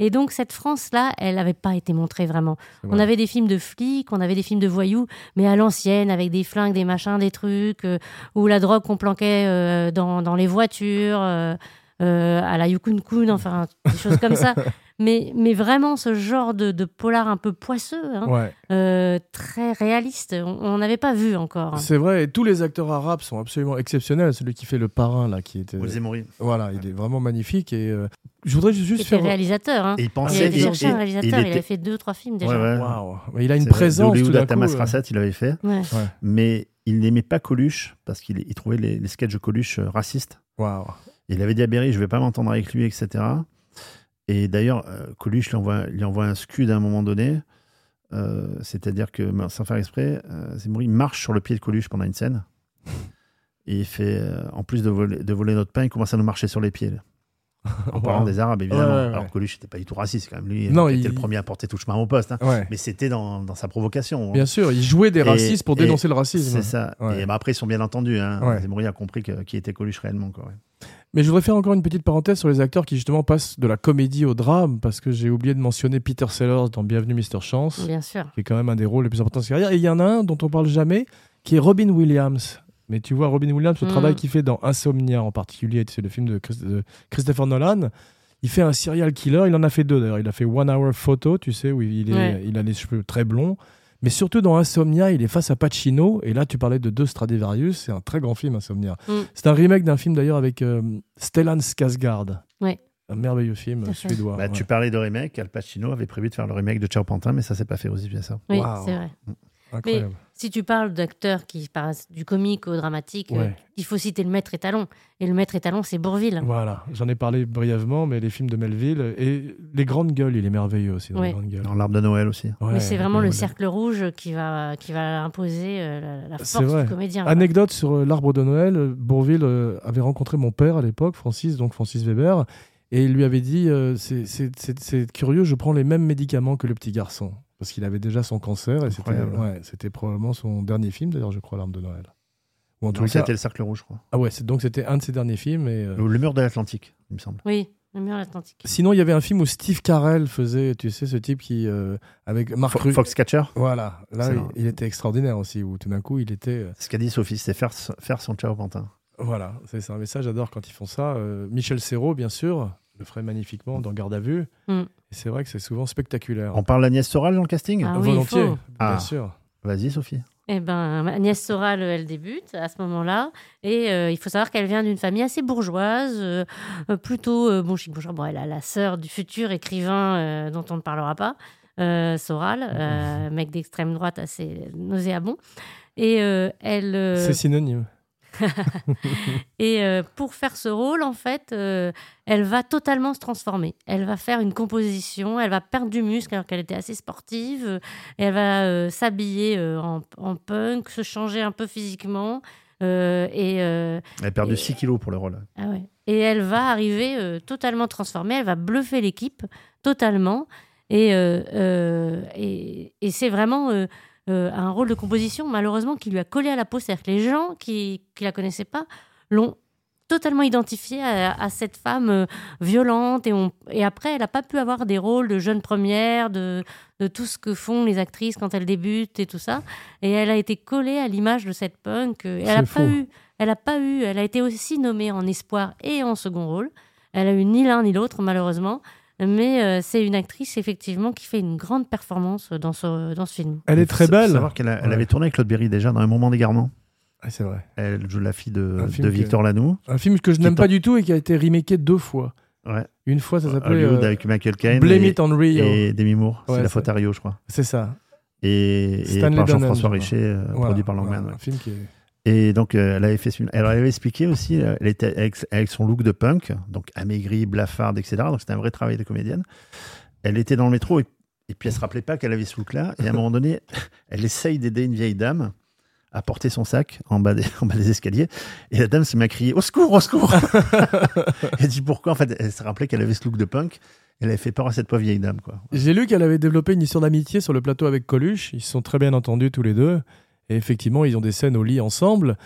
Et donc cette France-là, elle n'avait pas été montrée vraiment. On avait des films de flics, on avait des films de voyous, mais à l'ancienne, avec des flingues, des machins, des trucs, euh, ou la drogue qu'on planquait euh, dans, dans les voitures, euh, euh, à la Yukon Kun, enfin, des choses comme ça. mais, mais vraiment ce genre de, de polar un peu poisseux, hein, Ouais. euh, très réaliste. On n'avait pas vu encore. C'est vrai, et tous les acteurs arabes sont absolument exceptionnels. Celui qui fait le parrain, là, qui était. Mori. Voilà, il est vraiment magnifique. Et euh, je voudrais Il juste était faire. réalisateur. Hein. Et il Il pensait. chercher un et- réalisateur. il Il, était- avait fait deux, trois films déjà. Ouais. Mais il a une présence. tout à coup, Tamas Rasset, il avait fait. Ouais. Mais il n'aimait pas Coluche parce qu'il il trouvait les, les sketchs de Coluche euh, racistes. Waouh. Il avait dit à Berry, je vais pas m'entendre avec lui, etc. Et d'ailleurs, euh, Coluche lui envoie, lui envoie un scud à un moment donné. Euh, C'est-à-dire que, ben, sans faire exprès, euh, Zemmour marche sur le pied de Coluche pendant une scène. Et il fait, euh, en plus de voler, de voler notre pain, il commence à nous marcher sur les pieds. là. En parlant des Arabes, évidemment. Ouais, ouais, ouais. Alors Coluche n'était pas du tout raciste, quand même. Lui, Non, il il- était le premier à porter tout chemin au poste. hein. Mais c'était dans, dans sa provocation. hein. Bien sûr, il jouait des Et- racistes pour dénoncer le racisme. C'est ça. Et ben, après, ils sont bien entendus. Hein. Zemmour a compris que- qui était Coluche réellement. Quoi. Mais je voudrais faire encore une petite parenthèse sur les acteurs qui justement passent de la comédie au drame, parce que j'ai oublié de mentionner Peter Sellers dans Bienvenue Mr. Chance, Bien sûr. qui est quand même un des rôles les plus importants de sa carrière. Et il y en a un dont on parle jamais, qui est Robin Williams. Mais tu vois, Robin Williams, le Mhm. travail qu'il fait dans Insomnia en particulier, c'est le film de, Chris- de Christopher Nolan. Il fait un serial killer, il en a fait deux d'ailleurs. Il a fait One Hour Photo, tu sais, où il, est, Ouais. il a les cheveux très blonds. Mais surtout dans Insomnia, il est face à Pacino. Et là, tu parlais de deux Stradivarius, c'est un très grand film, Insomnia. Mm. C'est un remake d'un film d'ailleurs avec euh, Stellan Skarsgård. Ouais. Un merveilleux film suédois. Bah, ouais. Tu parlais de remake. Al Pacino avait prévu de faire le remake de Ciao Pantin, mais ça s'est pas fait aussi bien ça. Oui, Waouh. c'est vrai. Incroyable. Si tu parles d'acteurs qui passent du comique au dramatique, euh, il faut citer le maître étalon. Et le maître étalon, c'est Bourville. Voilà, j'en ai parlé brièvement, mais les films de Melville et les grandes gueules, il est merveilleux aussi dans Ouais. les grandes gueules. Dans l'arbre de Noël aussi. Ouais, Mais c'est vraiment le cercle rouge qui va, qui va imposer euh, la, force vrai. du comédien. Anecdote sur euh, l'arbre de Noël, Bourville euh, avait rencontré mon père à l'époque, Francis, donc Francis Weber, et il lui avait dit euh, c'est curieux, je prends les mêmes médicaments que le petit garçon. Parce qu'il avait déjà son cancer et c'était ouais, probablement son dernier film, d'ailleurs, je crois, L'arbre de Noël. Ou en tout cas. c'était le cercle rouge, je crois. Ah ouais, donc c'était un de ses derniers films. Et, euh, Ou Le mur de l'Atlantique, il me semble. Oui, le mur atlantique. Sinon, il y avait un film où Steve Carell faisait, tu sais, ce type qui. euh, avec Marc Fo- Ru- Foxcatcher Voilà, là, il était extraordinaire aussi, où tout d'un coup, il était. euh, Ce qu'a dit Sophie, c'est faire, faire son Ciao Pantin. Voilà, c'est ça. Mais ça, j'adore quand ils font ça. Euh, Michel Serrault, bien sûr, le ferait magnifiquement dans Garde à vue. Mm. C'est vrai que c'est souvent spectaculaire. On parle d'Agnès Soral dans le casting Ah oui, Volontiers, bien Ah. sûr. Vas-y, Sophie. Eh ben, Agnès Soral, elle débute à ce moment-là. Et euh, il faut savoir qu'elle vient d'une famille assez bourgeoise, euh, euh, plutôt euh, bon chic bourgeois. Bon, elle a la sœur du futur écrivain euh, dont on ne parlera pas, euh, Soral, euh, mec d'extrême droite assez nauséabond. Et euh, elle. euh, C'est synonyme. et euh, pour faire ce rôle, en fait, euh, elle va totalement se transformer. Elle va faire une composition, elle va perdre du muscle alors qu'elle était assez sportive. euh, elle va s'habiller en, en punk, se changer un peu physiquement. et, Elle a perdu Et- 6 kilos pour le rôle. ah ouais. et elle va arriver totalement transformée. Elle va bluffer l'équipe totalement. Et, et, et c'est vraiment euh, un rôle de composition, malheureusement, qui lui a collé à la peau. C'est-à-dire que les gens qui ne la connaissaient pas l'ont totalement identifiée à, à cette femme euh, violente. Et, on- et après, elle n'a pas pu avoir des rôles de jeune première, de, de tout ce que font les actrices quand elles débutent et tout ça. Et elle a été collée à l'image de cette punk. euh, Elle n'a pas eu. Elle a pas eu. Elle a été aussi nommée en espoir et en second rôle. Elle a eu ni l'un ni l'autre, malheureusement. Mais euh, c'est une actrice, effectivement, qui fait une grande performance dans ce, dans ce film. Elle est Il faut très belle. savoir qu'elle a- elle Ouais. avait tourné avec Claude Berry déjà dans un moment d'égarement. Ah, c'est vrai. Elle joue la fille de, Un film de que- Victor Lanoux. Un film que je Qui n'aime pas du tout et qui a été remaké deux fois. Ouais. Une fois, ça s'appelait Hollywood euh, avec Michael Caine Blame et, It on Rio. et Demi Moore. Ouais, c'est la faute à Rio, je crois. C'est ça. Et, et Stanley par Donen, Jean-François je Richer, euh, Voilà, produit par Langman. voilà, ouais. Un film qui est... Et donc, euh, elle avait fait ce. Elle avait expliqué aussi, euh, elle était avec, avec son look de punk, donc amaigrie, blafarde, etc. Donc, c'était un vrai travail de comédienne. Elle était dans le métro et, et puis elle se rappelait pas qu'elle avait ce look-là. Et à un moment donné, elle essaye d'aider une vieille dame à porter son sac en bas des, en bas des escaliers. Et la dame mis à crier Au secours, au secours Elle dit pourquoi? En fait, elle se rappelait qu'elle avait ce look de punk. Elle avait fait peur à cette pauvre vieille dame, quoi. J'ai lu qu'elle avait développé une histoire d'amitié sur le plateau avec Coluche. Ils se sont très bien entendus tous les deux. Effectivement, ils ont des scènes au lit ensemble.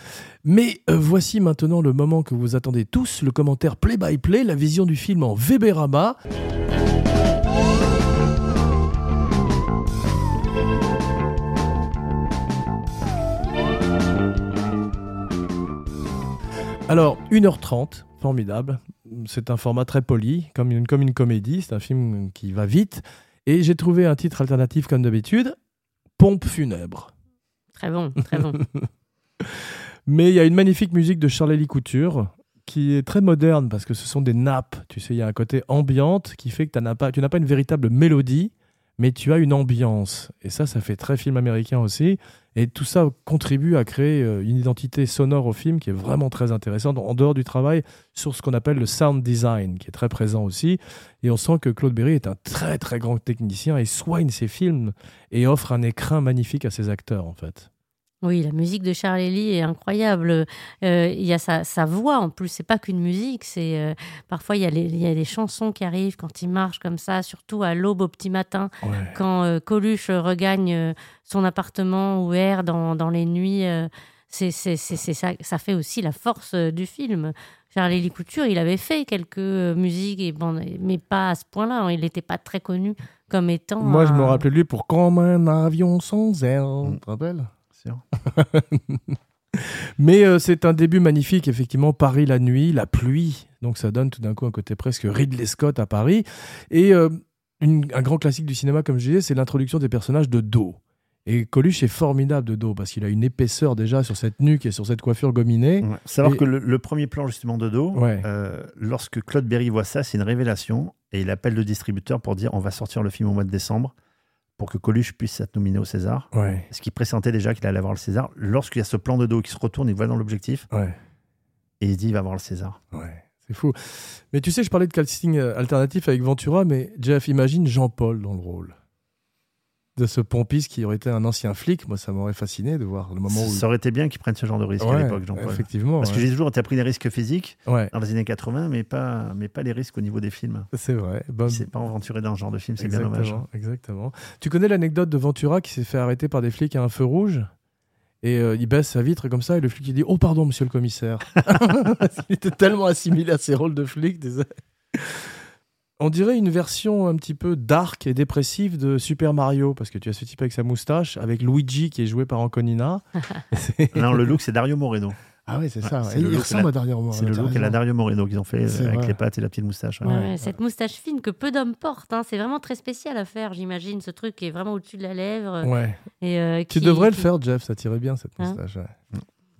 Mais euh, voici maintenant le moment que vous attendez tous, le commentaire play by play, la vision du film en Weberama. Alors, 1h30, formidable. c'est un format très poli, comme une, comme une comédie. C'est un film qui va vite. Et j'ai trouvé un titre alternatif, comme d'habitude Pompe funèbre. Très bon, très bon. Mais il y a une magnifique musique de Charlie Couture qui est très moderne parce que ce sont des nappes. Tu sais, il y a un côté ambiante qui fait que n'as pas, tu n'as pas une véritable mélodie, mais tu as une ambiance. Et ça, ça fait très film américain aussi. Et tout ça contribue à créer euh, une identité sonore au film qui est vraiment très intéressante, en dehors du travail sur ce qu'on appelle le sound design, qui est très présent aussi. Et on sent que Claude Berry est un très très grand technicien et soigne ses films et offre un écrin magnifique à ses acteurs, en fait. Oui, la musique de Charlie Lee est incroyable. Euh, il y a sa, voix en plus. C'est pas qu'une musique. C'est euh, parfois il y, a il y, a des chansons qui arrivent quand il marche comme ça, surtout à l'aube au petit matin, quand euh, Coluche regagne son appartement ou erre dans, dans les nuits. c'est ça, ça fait aussi la force du film. Charlie Lee Couture, il avait fait quelques musiques, et bon, mais pas à ce point-là. Il n'était pas très connu comme étant. Moi, je me rappelais de lui pour Comme un avion sans aile. Tu te rappelles? Mais euh, c'est un début magnifique, effectivement. Paris la nuit, la pluie. Donc ça donne tout d'un coup un côté presque Ridley Scott à Paris. Et euh, un grand classique du cinéma, comme je disais, c'est l'introduction des personnages de dos. Et Coluche est formidable de dos parce qu'il a une épaisseur déjà sur cette nuque et sur cette coiffure gominée. Savoir que le, premier plan justement de dos, euh, lorsque Claude Berry voit ça, c'est une révélation et il appelle le distributeur pour dire on va sortir le film au mois de décembre pour que Coluche puisse être nominé au César. Ce qui pressentait déjà qu'il allait avoir le César. Lorsqu'il y a ce plan de dos qui se retourne, il voit dans l'objectif. Et il se dit il va avoir le César. C'est fou. Mais tu sais, je parlais de casting euh, alternatif avec Ventura, mais Jeff, imagine Jean-Paul dans le rôle de ce pompiste qui aurait été un ancien flic. Moi, ça m'aurait fasciné de voir le moment où. Ça aurait été bien qu'il prenne ce genre de risque à l'époque, Jean-Paul. Effectivement. Parce que j'ai toujours, tu as pris des risques physiques dans les années 80, mais pas, mais pas les risques au niveau des films. C'est vrai. Il s'est pas aventuré dans ce genre de film, c'est bien dommage. Exactement. Tu connais l'anecdote de Ventura qui s'est fait arrêter par des flics à un feu rouge? Et euh, il baisse sa vitre comme ça, et le flic il dit Oh, pardon, monsieur le commissaire. il était tellement assimilé à ses rôles de flic. Des... On dirait une version un petit peu dark et dépressive de Super Mario, parce que tu as ce type avec sa moustache, avec Luigi qui est joué par Anconina. non, le look, c'est Dario Moreno. Ah oui, c'est ça. il ressemble à Dario Moreno. C'est le look et la Dario Moreno qu'ils ont fait euh, avec les pattes et la petite moustache. cette moustache fine que peu d'hommes portent, hein. c'est vraiment très spécial à faire, j'imagine. Ce truc qui est vraiment au-dessus de la lèvre. Ouais. Et, euh, tu devrais le faire, Jeff, ça tirait bien cette hein moustache.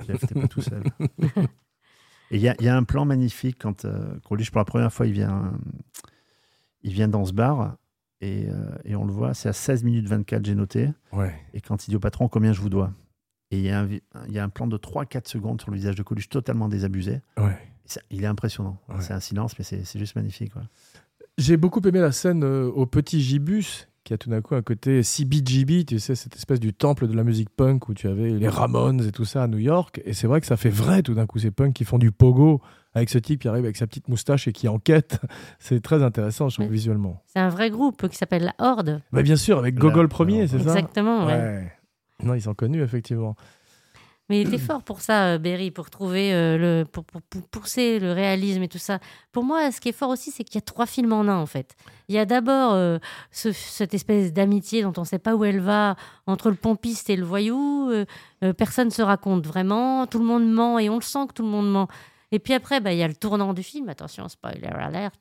Jeff, t'es pas tout seul. Et il y, y, a un plan magnifique quand euh, Coluche, pour la première fois, il vient il vient dans ce bar et, euh, et on le voit, c'est à 16 minutes 24, j'ai noté. Ouais. Et quand il dit au patron combien je vous dois? Et il y, a un, il y a un plan de 3-4 secondes sur le visage de Coluche totalement désabusé. Ouais. il est impressionnant. C'est un silence, mais c'est juste magnifique. J'ai beaucoup aimé la scène euh, au Petit Gibus qui a tout d'un coup un côté CBGB, tu sais, cette espèce du temple de la musique punk où tu avais les Ramones et tout ça à New York. Et c'est vrai que ça fait vrai tout d'un coup, ces punks qui font du pogo avec ce type qui arrive avec sa petite moustache et qui enquête. C'est très intéressant, je trouve, visuellement. C'est un vrai groupe qui s'appelle La Horde. Bah, bien sûr, avec Gogol premier, c'est ça? Exactement, ouais. Non, ils sont connus, effectivement. Mais il était fort pour ça, euh, Berry, pour trouver euh, le, pour, pour, pousser le réalisme et tout ça. Pour moi, ce qui est fort aussi, c'est qu'il y a trois films en un, en fait. Il y a d'abord euh, cette espèce d'amitié dont on ne sait pas où elle va entre le pompiste et le voyou. personne se raconte vraiment. Tout le monde ment et on le sent que tout le monde ment. Et puis après, bah, il y a le tournant du film. Attention, spoiler alert.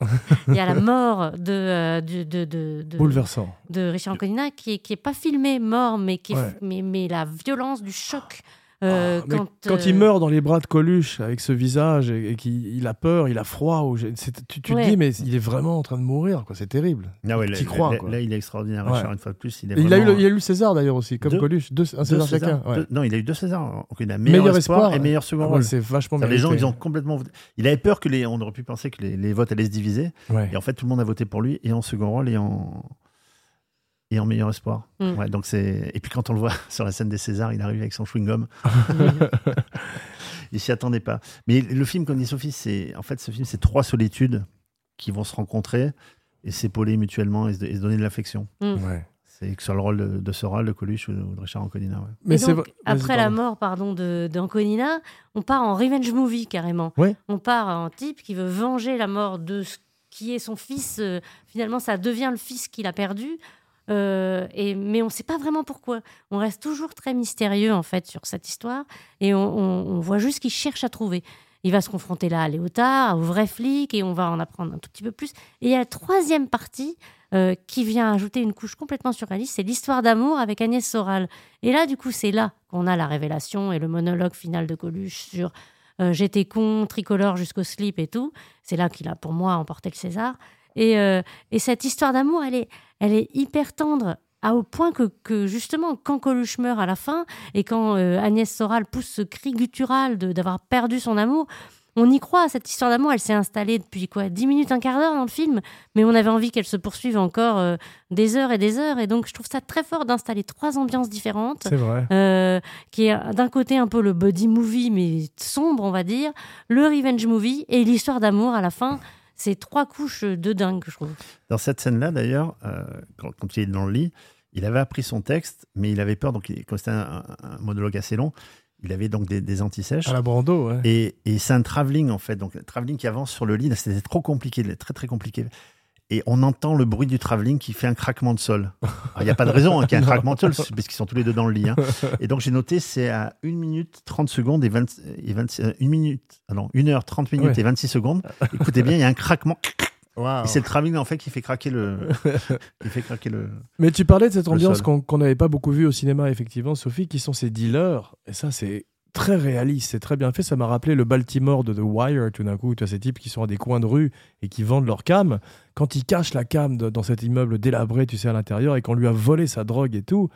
Il y a la mort de, de, de, de, Bouleversant. de Richard Anconina qui n'est qui est pas filmé mort, mais, qui mais, mais la violence du choc euh, ah, quand, il euh, meurt dans les bras de Coluche avec ce visage et, qu'il a peur, il a froid, ou tu, tu te dis mais il est vraiment en train de mourir, quoi. C'est terrible. Ah ouais, là, crois. Là, il est extraordinaire. une fois de plus, il, a eu le, il a eu le César d'ailleurs aussi, comme Coluche, deux, un César chacun. non, il a eu deux Césars. il a meilleur, meilleur espoir, et meilleur second rôle. C'est vachement. les gens, ils ont complètement. Il avait peur que les. On aurait pu penser que les, les votes allaient se diviser. Et en fait, tout le monde a voté pour lui et en second rôle et en et en meilleur espoir. Mm. Ouais, donc c'est et puis quand on le voit sur la scène des Césars, il arrive avec son chewing gum. il s'y attendait pas. Mais le film, comme dit Sophie, c'est en fait ce film, c'est trois solitudes qui vont se rencontrer et s'épauler mutuellement et se, donner de l'affection. Mm. Ouais. C'est que sur le rôle de, de Soral, de Coluche ou de, Richard Anconina. Ouais. Mais donc, après la mort pardon, d'Anconina, on part en revenge movie carrément. On part en type qui veut venger la mort de ce qui est son fils. Euh, finalement, ça devient le fils qu'il a perdu. Euh, mais on ne sait pas vraiment pourquoi. On reste toujours très mystérieux en fait sur cette histoire et on, voit juste qu'il cherche à trouver. il va se confronter là à Léotard, au vrai flic, et on va en apprendre un tout petit peu plus. Et il y a la troisième partie euh, qui vient ajouter une couche complètement surréaliste, c'est l'histoire d'amour avec Agnès Soral. Et là, du coup, c'est là qu'on a la révélation et le monologue final de Coluche sur euh, j'étais con, tricolore jusqu'au slip et tout. C'est là qu'il a, pour moi, emporté le César. Et, euh, et cette histoire d'amour, elle est, elle est hyper tendre. À, au point que, que, justement, quand Coluche meurt à la fin et quand Agnès Soral pousse ce cri guttural d'avoir perdu son amour, on y croit, cette histoire d'amour, elle s'est installée depuis quoi 10 minutes, un quart d'heure dans le film, mais on avait envie qu'elle se poursuive encore euh, des heures et des heures, et donc je trouve ça très fort d'installer trois ambiances différentes. C'est vrai. Euh, qui est d'un côté un peu le buddy movie, mais sombre, on va dire, le revenge movie, et l'histoire d'amour à la fin. C'est trois couches de dingue, je trouve. Dans cette scène-là, d'ailleurs, euh, quand, il est dans le lit, il avait appris son texte, mais il avait peur, donc comme c'était un, monologue assez long, il avait donc des, des antisèches. À la Brando, ouais. Et, et c'est un travelling, en fait. Donc, travelling qui avance sur le lit. C'était trop compliqué, très, très compliqué. Et on entend le bruit du travelling qui fait un craquement de sol. Il n'y a pas de raison hein, qu'il y ait un craquement de sol, parce qu'ils sont tous les deux dans le lit. Hein. Et donc, j'ai noté, c'est à 1 minute 30 secondes et, 20, et 26, 1 minute, ah non, 1 heure 30 minutes et 26 secondes. Écoutez bien, il y a un craquement. Et c'est le travelling en fait qui fait craquer le, qui fait craquer le. Mais tu parlais de cette ambiance qu'on n'avait pas beaucoup vue au cinéma effectivement, Sophie, qui sont ces dealers. Et ça, c'est très réaliste, c'est très bien fait. Ça m'a rappelé le Baltimore de The Wire, tout d'un coup. Tu as ces types qui sont à des coins de rue et qui vendent leur cam. Quand ils cachent la cam dans cet immeuble délabré, tu sais, à l'intérieur, et qu'on lui a volé sa drogue et tout,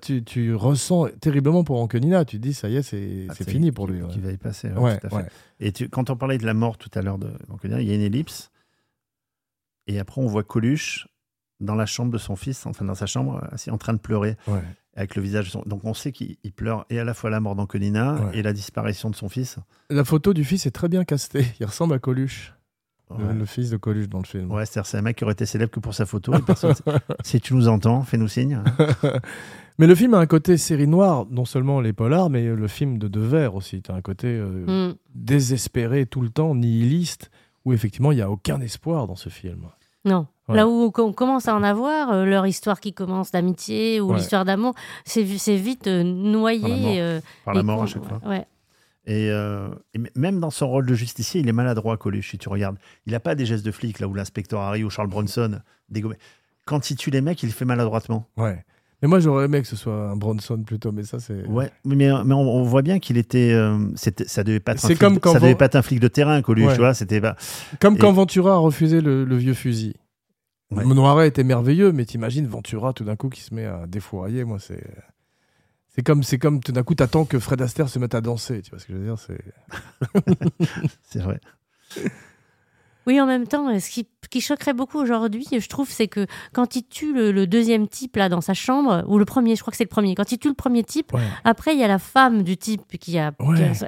tu, tu, ressens terriblement pour Anconina. Tu te dis, ça y est, c'est ah, fini pour lui. Qui va y passer. Ouais, tout à fait. Et tu, quand on parlait de la mort tout à l'heure de il y a une ellipse. Et après, on voit Coluche dans la chambre de son fils, enfin dans sa chambre, assis en train de pleurer, avec le visage. Donc on sait qu'il pleure et à la fois la mort d'Anconina et la disparition de son fils. La photo du fils est très bien castée. Il ressemble à Coluche. Le, fils de Coluche dans le film. Ouais, c'est un mec qui aurait été célèbre que pour sa photo. si tu nous entends, fais-nous signe. mais le film a un côté série noire, non seulement les polars, mais le film de Devers aussi. Tu as un côté euh, mm. désespéré tout le temps, nihiliste, où effectivement il n'y a aucun espoir dans ce film. Non. Là où on commence à en avoir, euh, leur histoire qui commence d'amitié ou l'histoire d'amour, c'est vite euh, noyé. Euh, Par la mort, à chaque fois. Et, même dans son rôle de justicier, il est maladroit, Coluche, si tu regardes. Il n'a pas des gestes de flic, là où l'inspecteur Harry ou Charles Bronson dégommé. Quand il tue les mecs, il le fait maladroitement. Ouais. Mais moi, j'aurais aimé que ce soit un Bronson plutôt, mais ça, c'est. Ouais, mais, mais on, voit bien qu'il était. ça devait pas être un, flic, comme ça devait pas être un flic de terrain, Coluche, tu vois. C'était Comme quand Ventura a refusé le vieux fusil. Ouais. Noiret était merveilleux, mais t'imagines Ventura tout d'un coup qui se met à défourailler. Moi, c'est. C'est comme, c'est comme tout d'un coup, t'attends que Fred Astaire se mette à danser. Tu vois ce que je veux dire C'est. c'est vrai. Oui, en même temps, ce qui, qui choquerait beaucoup aujourd'hui, je trouve, c'est que quand il tue le, deuxième type là dans sa chambre, ou le premier, je crois que c'est le premier, quand il tue le premier type, après il y a la femme du type qui a,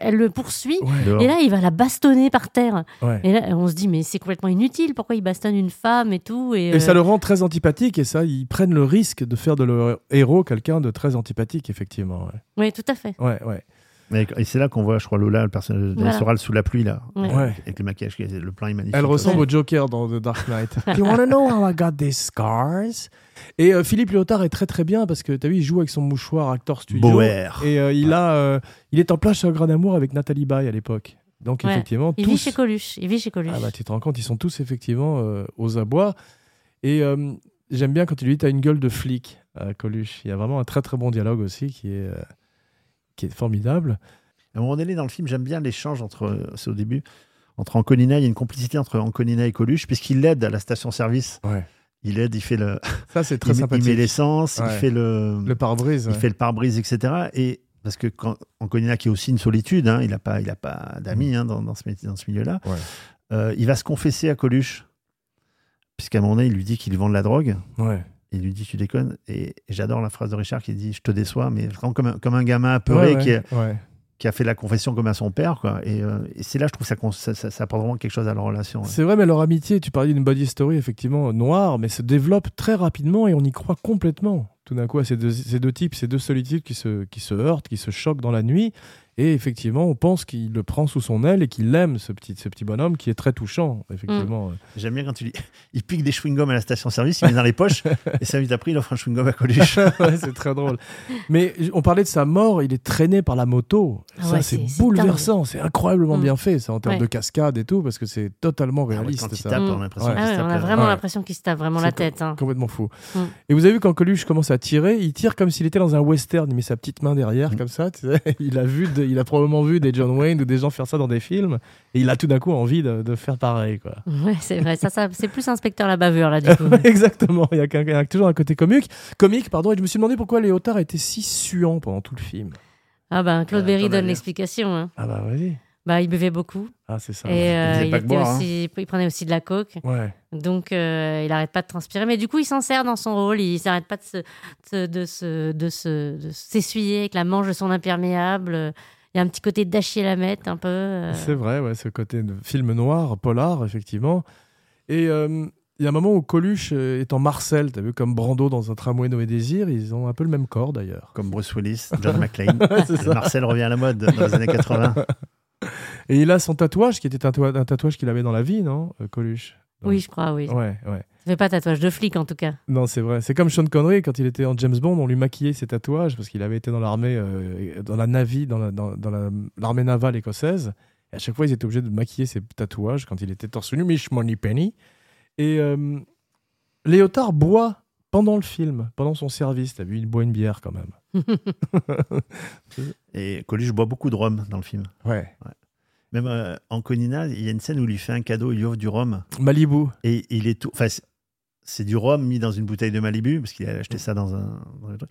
elle le poursuit, et là il va la bastonner par terre. Et là on se dit mais c'est complètement inutile, pourquoi il bastonne une femme et tout Et, et ça euh, le rend très antipathique, et ça ils prennent le risque de faire de leur héros quelqu'un de très antipathique effectivement. Oui, tout à fait. Ouais, ouais. Et c'est là qu'on voit, je crois, Lola, le personnage de sous la pluie, là. Avec le maquillage, le plan est magnifique. Elle ressemble au Joker dans The Dark Knight. you wanna know how I got these scars? Et euh, Philippe Léotard est très très bien parce que tu as vu, il joue avec son mouchoir Actor Studio. Et euh, il, a, euh, il est en plage sur Grand Amour avec Nathalie Baye à l'époque. Donc effectivement, il vit chez Coluche. Il vit chez Coluche. Ah bah tu te rends compte, ils sont tous effectivement aux abois. Et j'aime bien quand il lui dit as une gueule de flic à Coluche. Il y a vraiment un très très bon dialogue aussi qui est qui est formidable. À un moment donné, dans le film, j'aime bien l'échange entre, c'est au début, entre Anconina, il y a une complicité entre Anconina et Coluche, puisqu'il l'aide à la station-service. Il aide, il fait le. Ça, c'est très sympathique. Il met l'essence, il fait le. Le pare-brise. Il fait le pare-brise, etc. Et parce que quand Anconina, qui est aussi une solitude, hein, il n'a pas, il a pas d'amis hein, dans, dans, ce, dans ce milieu-là, euh, il va se confesser à Coluche, puisqu'à un moment donné, il lui dit qu'il vend de la drogue. Ouais. Il lui dit Tu déconnes. Et, j'adore la phrase de Richard qui dit Je te déçois, mais vraiment comme un, comme un gamin apeuré qui, est, qui a fait la confession comme à son père. Quoi. Et, euh, c'est là, je trouve, ça, ça, ça, apporte vraiment quelque chose à leur relation. C'est vrai, mais leur amitié, tu parlais d'une body story, effectivement, noire, mais se développe très rapidement et on y croit complètement. Tout d'un coup, à ces deux, ces deux types, ces deux solitudes qui se, qui se heurtent, qui se choquent dans la nuit. Et effectivement, on pense qu'il le prend sous son aile et qu'il aime ce petit, ce petit bonhomme qui est très touchant, effectivement. J'aime bien quand tu dis il pique des chewing-gums à la station-service, il met dans les poches et ça vite après il offre un chewing-gum à Coluche. Ouais, c'est très drôle. Mais on parlait de sa mort, il est traîné par la moto. Ah ça, ouais, c'est c'est- c'est bouleversant, c'est incroyablement Mm. bien fait, ça, en termes Ouais. de cascade et tout, parce que c'est totalement Ah ouais, réaliste. quand il ça. tape, on a Mm. l'impression Ouais. qu'il Ah se ouais, tape on a la- vraiment Ouais. l'impression qu'il se tape vraiment C'est la tête. hein. Complètement fou. Mm. Et vous avez vu quand Coluche commence à tirer, il tire comme s'il était dans un western. Il met sa petite main derrière, Mm. comme ça. tu sais. Il a vu, de- il a probablement vu des John Wayne ou des gens faire ça dans des films, et il a tout d'un coup envie de, de faire pareil, quoi. Ouais, c'est vrai. Ça, ça, c'est plus inspecteur la bavure, là, du coup. Exactement. Il y a, qu'un- il y a toujours un côté comique, comique, pardon. Et je me suis demandé pourquoi Léotard était si suant pendant tout le film. Ah ben, Claude Euh, Berry donne l'explication. hein. Ah bah vas-y. Bah, il buvait beaucoup. Ah c'est ça. et euh, faisait il, était boire, hein. il prenait aussi de la coke. Ouais. Donc, euh, il n'arrête pas de transpirer. Mais du coup, il s'en sert dans son rôle. Il s'arrête pas de se, de, de se, de se, de s'essuyer avec la manche de son imperméable. Il y a un petit côté d'Achille Lamette, un peu. euh. C'est vrai, ouais, ce côté de film noir, polar, effectivement. Et euh, il y a un moment où Coluche euh, est en Marcel, t'as vu, comme Brando dans un tramway Noé Désir, ils ont un peu le même corps d'ailleurs. Comme Bruce Willis, John McClane. Marcel revient à la mode dans les années 80. Et il a son tatouage, qui était un, tatouage- un tatouage qu'il avait dans la vie, non, euh, Oui, je crois, oui. Ouais, ouais. Ça fait pas tatouage de flic, en tout cas. Non, c'est vrai. C'est comme Sean Connery, quand il était en James Bond, on lui maquillait ses tatouages parce qu'il avait été dans l'armée, euh, dans la navy, dans la- dans- dans la- l'armée navale écossaise. Et à chaque fois, ils étaient obligés de maquiller ses tatouages quand il était torse nu, Mish Money Penny. Et euh, Léotard boit pendant le film, pendant son service. T'as vu, il boit une bière quand même. Et Coluche boit beaucoup de rhum dans le film. Ouais. Même euh, en Conina, il y a une scène où il lui fait un cadeau, il lui offre du rhum. Malibu. Et il est tout. Enfin, c'est- du rhum mis dans une bouteille de Malibu, parce qu'il a acheté ça dans un. dans truc.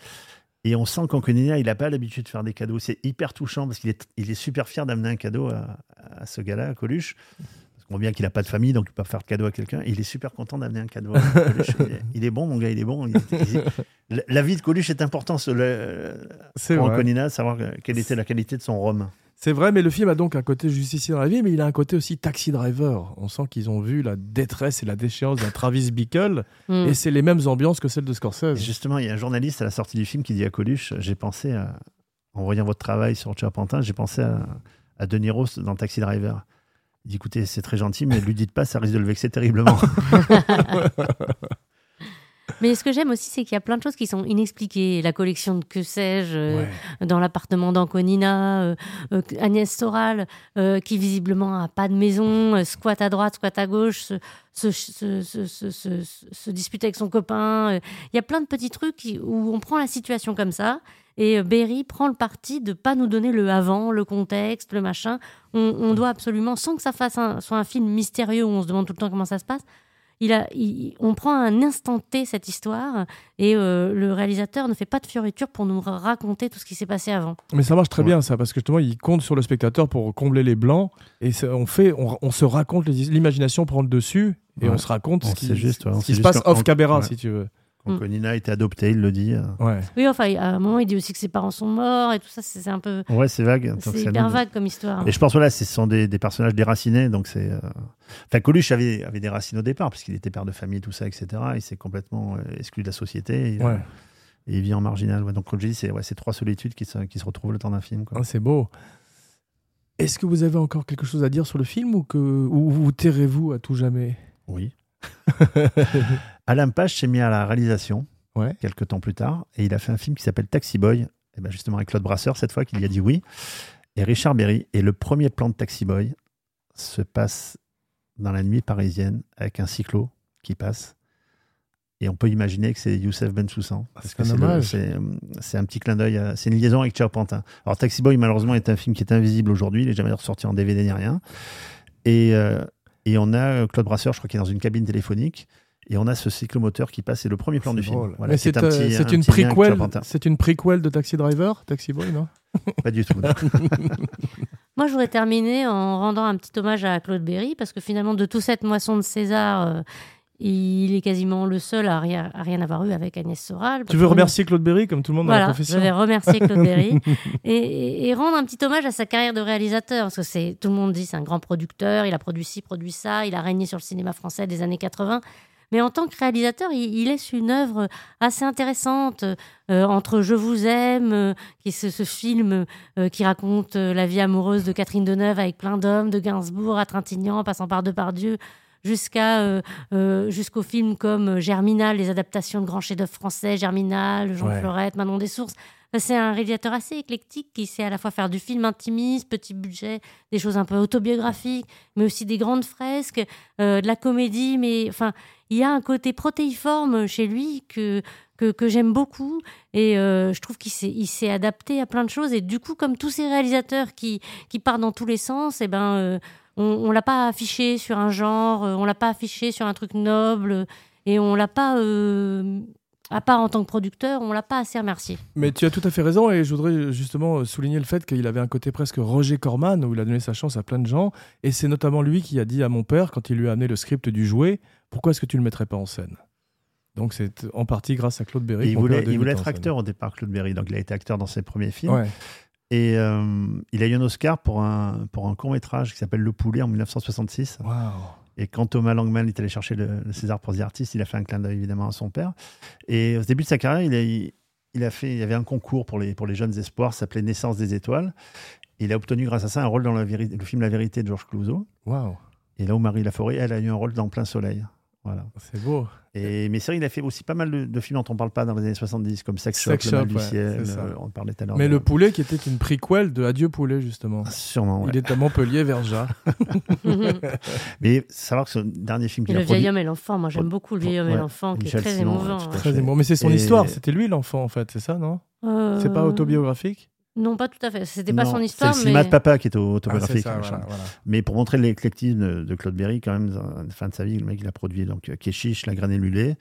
Et on sent qu'en Conina, il n'a pas l'habitude de faire des cadeaux. C'est hyper touchant parce qu'il est, il est super fier d'amener un cadeau à, à ce gars-là, à Coluche. Parce qu'on voit bien qu'il n'a pas de famille, donc il peut pas faire de cadeau à quelqu'un. Il est super content d'amener un cadeau à Coluche. Il est, il est bon, mon gars, il est bon. Il- il- la- vie de Coluche est importante pour. Conina, savoir quelle était la qualité de son rhum. C'est vrai, mais le film a donc un côté justicier dans la vie, mais il a un côté aussi taxi driver. On sent qu'ils ont vu la détresse et la déchéance d'un Travis Bickle, Mm. et c'est les mêmes ambiances que celles de Et Scorsese. justement, il y a un journaliste à la sortie du film qui dit à Coluche J'ai pensé, à- en voyant votre travail sur Charpentin, j'ai pensé à, à De Niro dans Taxi Driver. Il dit Écoutez, c'est très gentil, mais lui dites pas, ça risque de le vexer terriblement. Mais ce que j'aime aussi, c'est qu'il y a plein de choses qui sont inexpliquées. La collection de que sais-je euh, Ouais. dans l'appartement d'Anconina, euh, euh, Agnès Soral, qui visiblement a pas de maison, squatte à droite, squatte à gauche, se, se, dispute avec son copain. Il y a plein de petits trucs qui- où on prend la situation comme ça. Et Berry prend le parti de pas nous donner le avant, le contexte, le machin. On, on doit absolument, sans que ça fasse un, soit un film mystérieux où on se demande tout le temps comment ça se passe, il a, il- on prend à un instant T cette histoire et euh, le réalisateur ne fait pas de fioriture pour nous ra- raconter tout ce qui s'est passé avant. Mais ça marche très Ouais. bien, ça, parce que justement, il compte sur le spectateur pour combler les blancs, et c'est- on, fait, on, on se raconte, les- l'imagination prend le dessus, et Ouais. on se raconte On ce qui, juste, ouais, ce qui se juste passe off-caméra, ouais. si tu veux. Quand Mm. Conina a été adopté, il le dit. euh. Ouais. Oui, enfin, à un moment, il dit aussi que ses parents sont morts et tout ça, c'est un peu. Ouais, c'est vague. donc C'est hyper vague comme histoire. Et je pense voilà, ce sont des, des personnages déracinés, donc c'est. euh, Enfin, Coluche avait, avait des racines au départ, parce qu'il était père de famille, tout ça, etc. Il s'est complètement euh, exclu de la société. Il, Ouais. et il vit en marginal. ouais. Donc, comme je dis, c'est ouais, c'est trois solitudes qui se, qui se retrouvent le temps d'un film. Ah, c'est beau. Est-ce que vous avez encore quelque chose à dire sur le film, ou, que, ou vous tairez-vous à tout jamais? Oui. Alain Page s'est mis à la réalisation Ouais. quelques temps plus tard, et il a fait un film qui s'appelle Taxi Boy, et ben justement avec Claude Brasseur, cette fois, qu'il y a dit oui, et Richard Berry. Et le premier plan de Taxi Boy se passe dans la nuit parisienne avec un cyclo qui passe. Et on peut imaginer que c'est Youssef Bensoussan. Ah, Parce que c'est euh, c'est un petit clin d'œil, c'est une liaison avec Charpentin. Alors Taxi Boy, malheureusement, est un film qui est invisible aujourd'hui, il n'est jamais ressorti en DVD ni rien. Et, euh, et on a euh, Claude Brasseur, je crois qu'il est dans une cabine téléphonique, et on a ce cyclomoteur qui passe, c'est le premier plan du film. Voilà, Mais c'est un euh, un une c'est une prequel de Taxi Driver, Taxi Boy, non? Pas du tout. non. Moi, je voudrais terminer en rendant un petit hommage à Claude Berry, parce que finalement, de toute cette moisson de César, euh, il est quasiment le seul à rien, à rien avoir eu avec Agnès Soral. Tu veux remercier Claude Berry, comme tout le monde dans la Voilà, je profession vais remercier Claude Berry et, et- et rendre un petit hommage à sa carrière de réalisateur parce que c'est tout le monde dit c'est un grand producteur, il a produit ci, produit ça, il a régné sur le cinéma français des années 80. Mais en tant que réalisateur, il, il laisse une œuvre assez intéressante euh, entre Je vous aime, euh, qui est ce, ce film euh, qui raconte la vie amoureuse de Catherine Deneuve avec plein d'hommes, de Gainsbourg à Trintignant, passant par Depardieu, jusqu'à jusqu'aux films comme Germinal, les adaptations de grands chefs-d'œuvre français, Germinal, Jean Ouais. Florette, Manon des Sources. Enfin, C'est un réalisateur assez éclectique qui sait à la fois faire du film intimiste, petit budget, des choses un peu autobiographiques, mais aussi des grandes fresques, euh, de la comédie. Mais enfin, il y a un côté protéiforme chez lui que que, j'aime beaucoup et euh, je trouve qu'il s'est adapté à plein de choses et du coup comme tous ces réalisateurs qui qui partent dans tous les sens et ben euh, on, on l'a pas affiché sur un genre on l'a pas affiché sur un truc noble et on l'a pas à part en tant que producteur on l'a pas assez remercié Mais tu as tout à fait raison et je voudrais justement souligner le fait qu'il avait un côté presque Roger Corman où il a donné sa chance à plein de gens et c'est notamment lui qui a dit à mon père quand il lui a amené le script du jouet pourquoi est-ce que tu ne le mettrais pas en scène? Donc c'est en partie grâce à Claude Berry. Il voulait, il être scène. acteur au départ, Claude Berry. Donc, il a été acteur dans ses premiers films. Ouais. Et euh, il a eu un Oscar pour un, pour un court-métrage qui s'appelle Le Poulet en 1966. Waouh. Et quand Thomas Langman est allé chercher le, le César pour The Artist, il a fait un clin d'œil évidemment à son père. Et au début de sa carrière, il a, il a fait, il y avait un concours pour les, pour les jeunes espoirs, ça s'appelait Naissance des étoiles. Et il a obtenu grâce à ça un rôle dans la le film La vérité de Georges Clouzot. Waouh. Et là où Marie Laforêt, elle a eu un rôle dans Plein Soleil. Voilà. C'est beau. Et, mais c'est vrai, il a fait aussi pas mal de, de films dont on ne parle pas dans les années 70, comme Sex Shop, Sex Le Mal du ciel, euh, on parlait tout à l'heure. Mais de- le poulet qui était une prequel de Adieu poulet justement. Sûrement, ouais. Il est à Montpellier, Verja. Mais savoir que ce dernier film qu'il le a produit, vieil homme et l'enfant moi j'aime beaucoup le vieil homme et l'enfant qui est très Simon, émouvant ouais. Très émouvant. Mais c'est son Et- histoire. C'était lui l'enfant en fait, c'est ça, non? Euh, C'est pas autobiographique? Non pas tout à fait c'était pas Non, son histoire C'est le mais de papa qui est Ah, autobiographique. voilà, voilà. Mais pour montrer l'éclectisme de, de Claude Berry, quand même, à la fin de sa vie, le mec, il a produit donc euh, Keshish, La Graine et Mulet.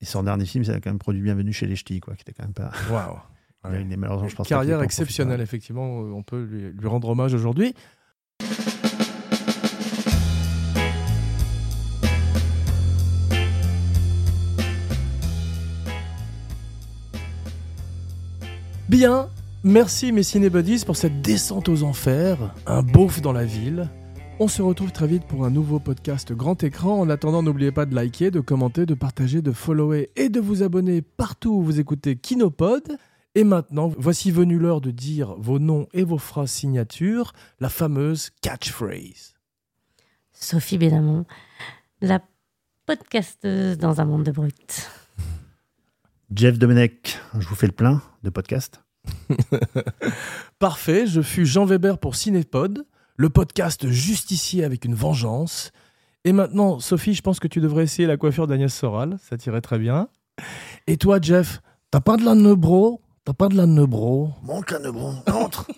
Et son dernier film, c'est quand même produit Bienvenue chez les Ch'tis, quoi, qui était quand même pas. Waouh. Il a- il est malheureusement, je pense pas Carrière exceptionnelle, effectivement. On peut lui, lui rendre hommage aujourd'hui. Bien, merci mes cinébuddies pour cette descente aux enfers, un beauf dans la ville. On se retrouve très vite pour un nouveau podcast grand écran. En attendant, n'oubliez pas de liker, de commenter, de partager, de follower et de vous abonner partout où vous écoutez Kinopod. Et maintenant, voici venue l'heure de dire vos noms et vos phrases signatures, la fameuse catchphrase. Sophie Bénamon la podcasteuse dans un monde de brut faire. Jeff Domenech, je vous fais le plein de podcast. Parfait, je fus Jean Weber pour Cinépod, le podcast justicier avec une vengeance. Et maintenant, Sophie, je pense que tu devrais essayer la coiffure d'Agnès Soral, ça t'irait très bien. Et toi, Jeff, t'as pas de la neubro? T'as pas de la neubro? Monte la Nebron, entre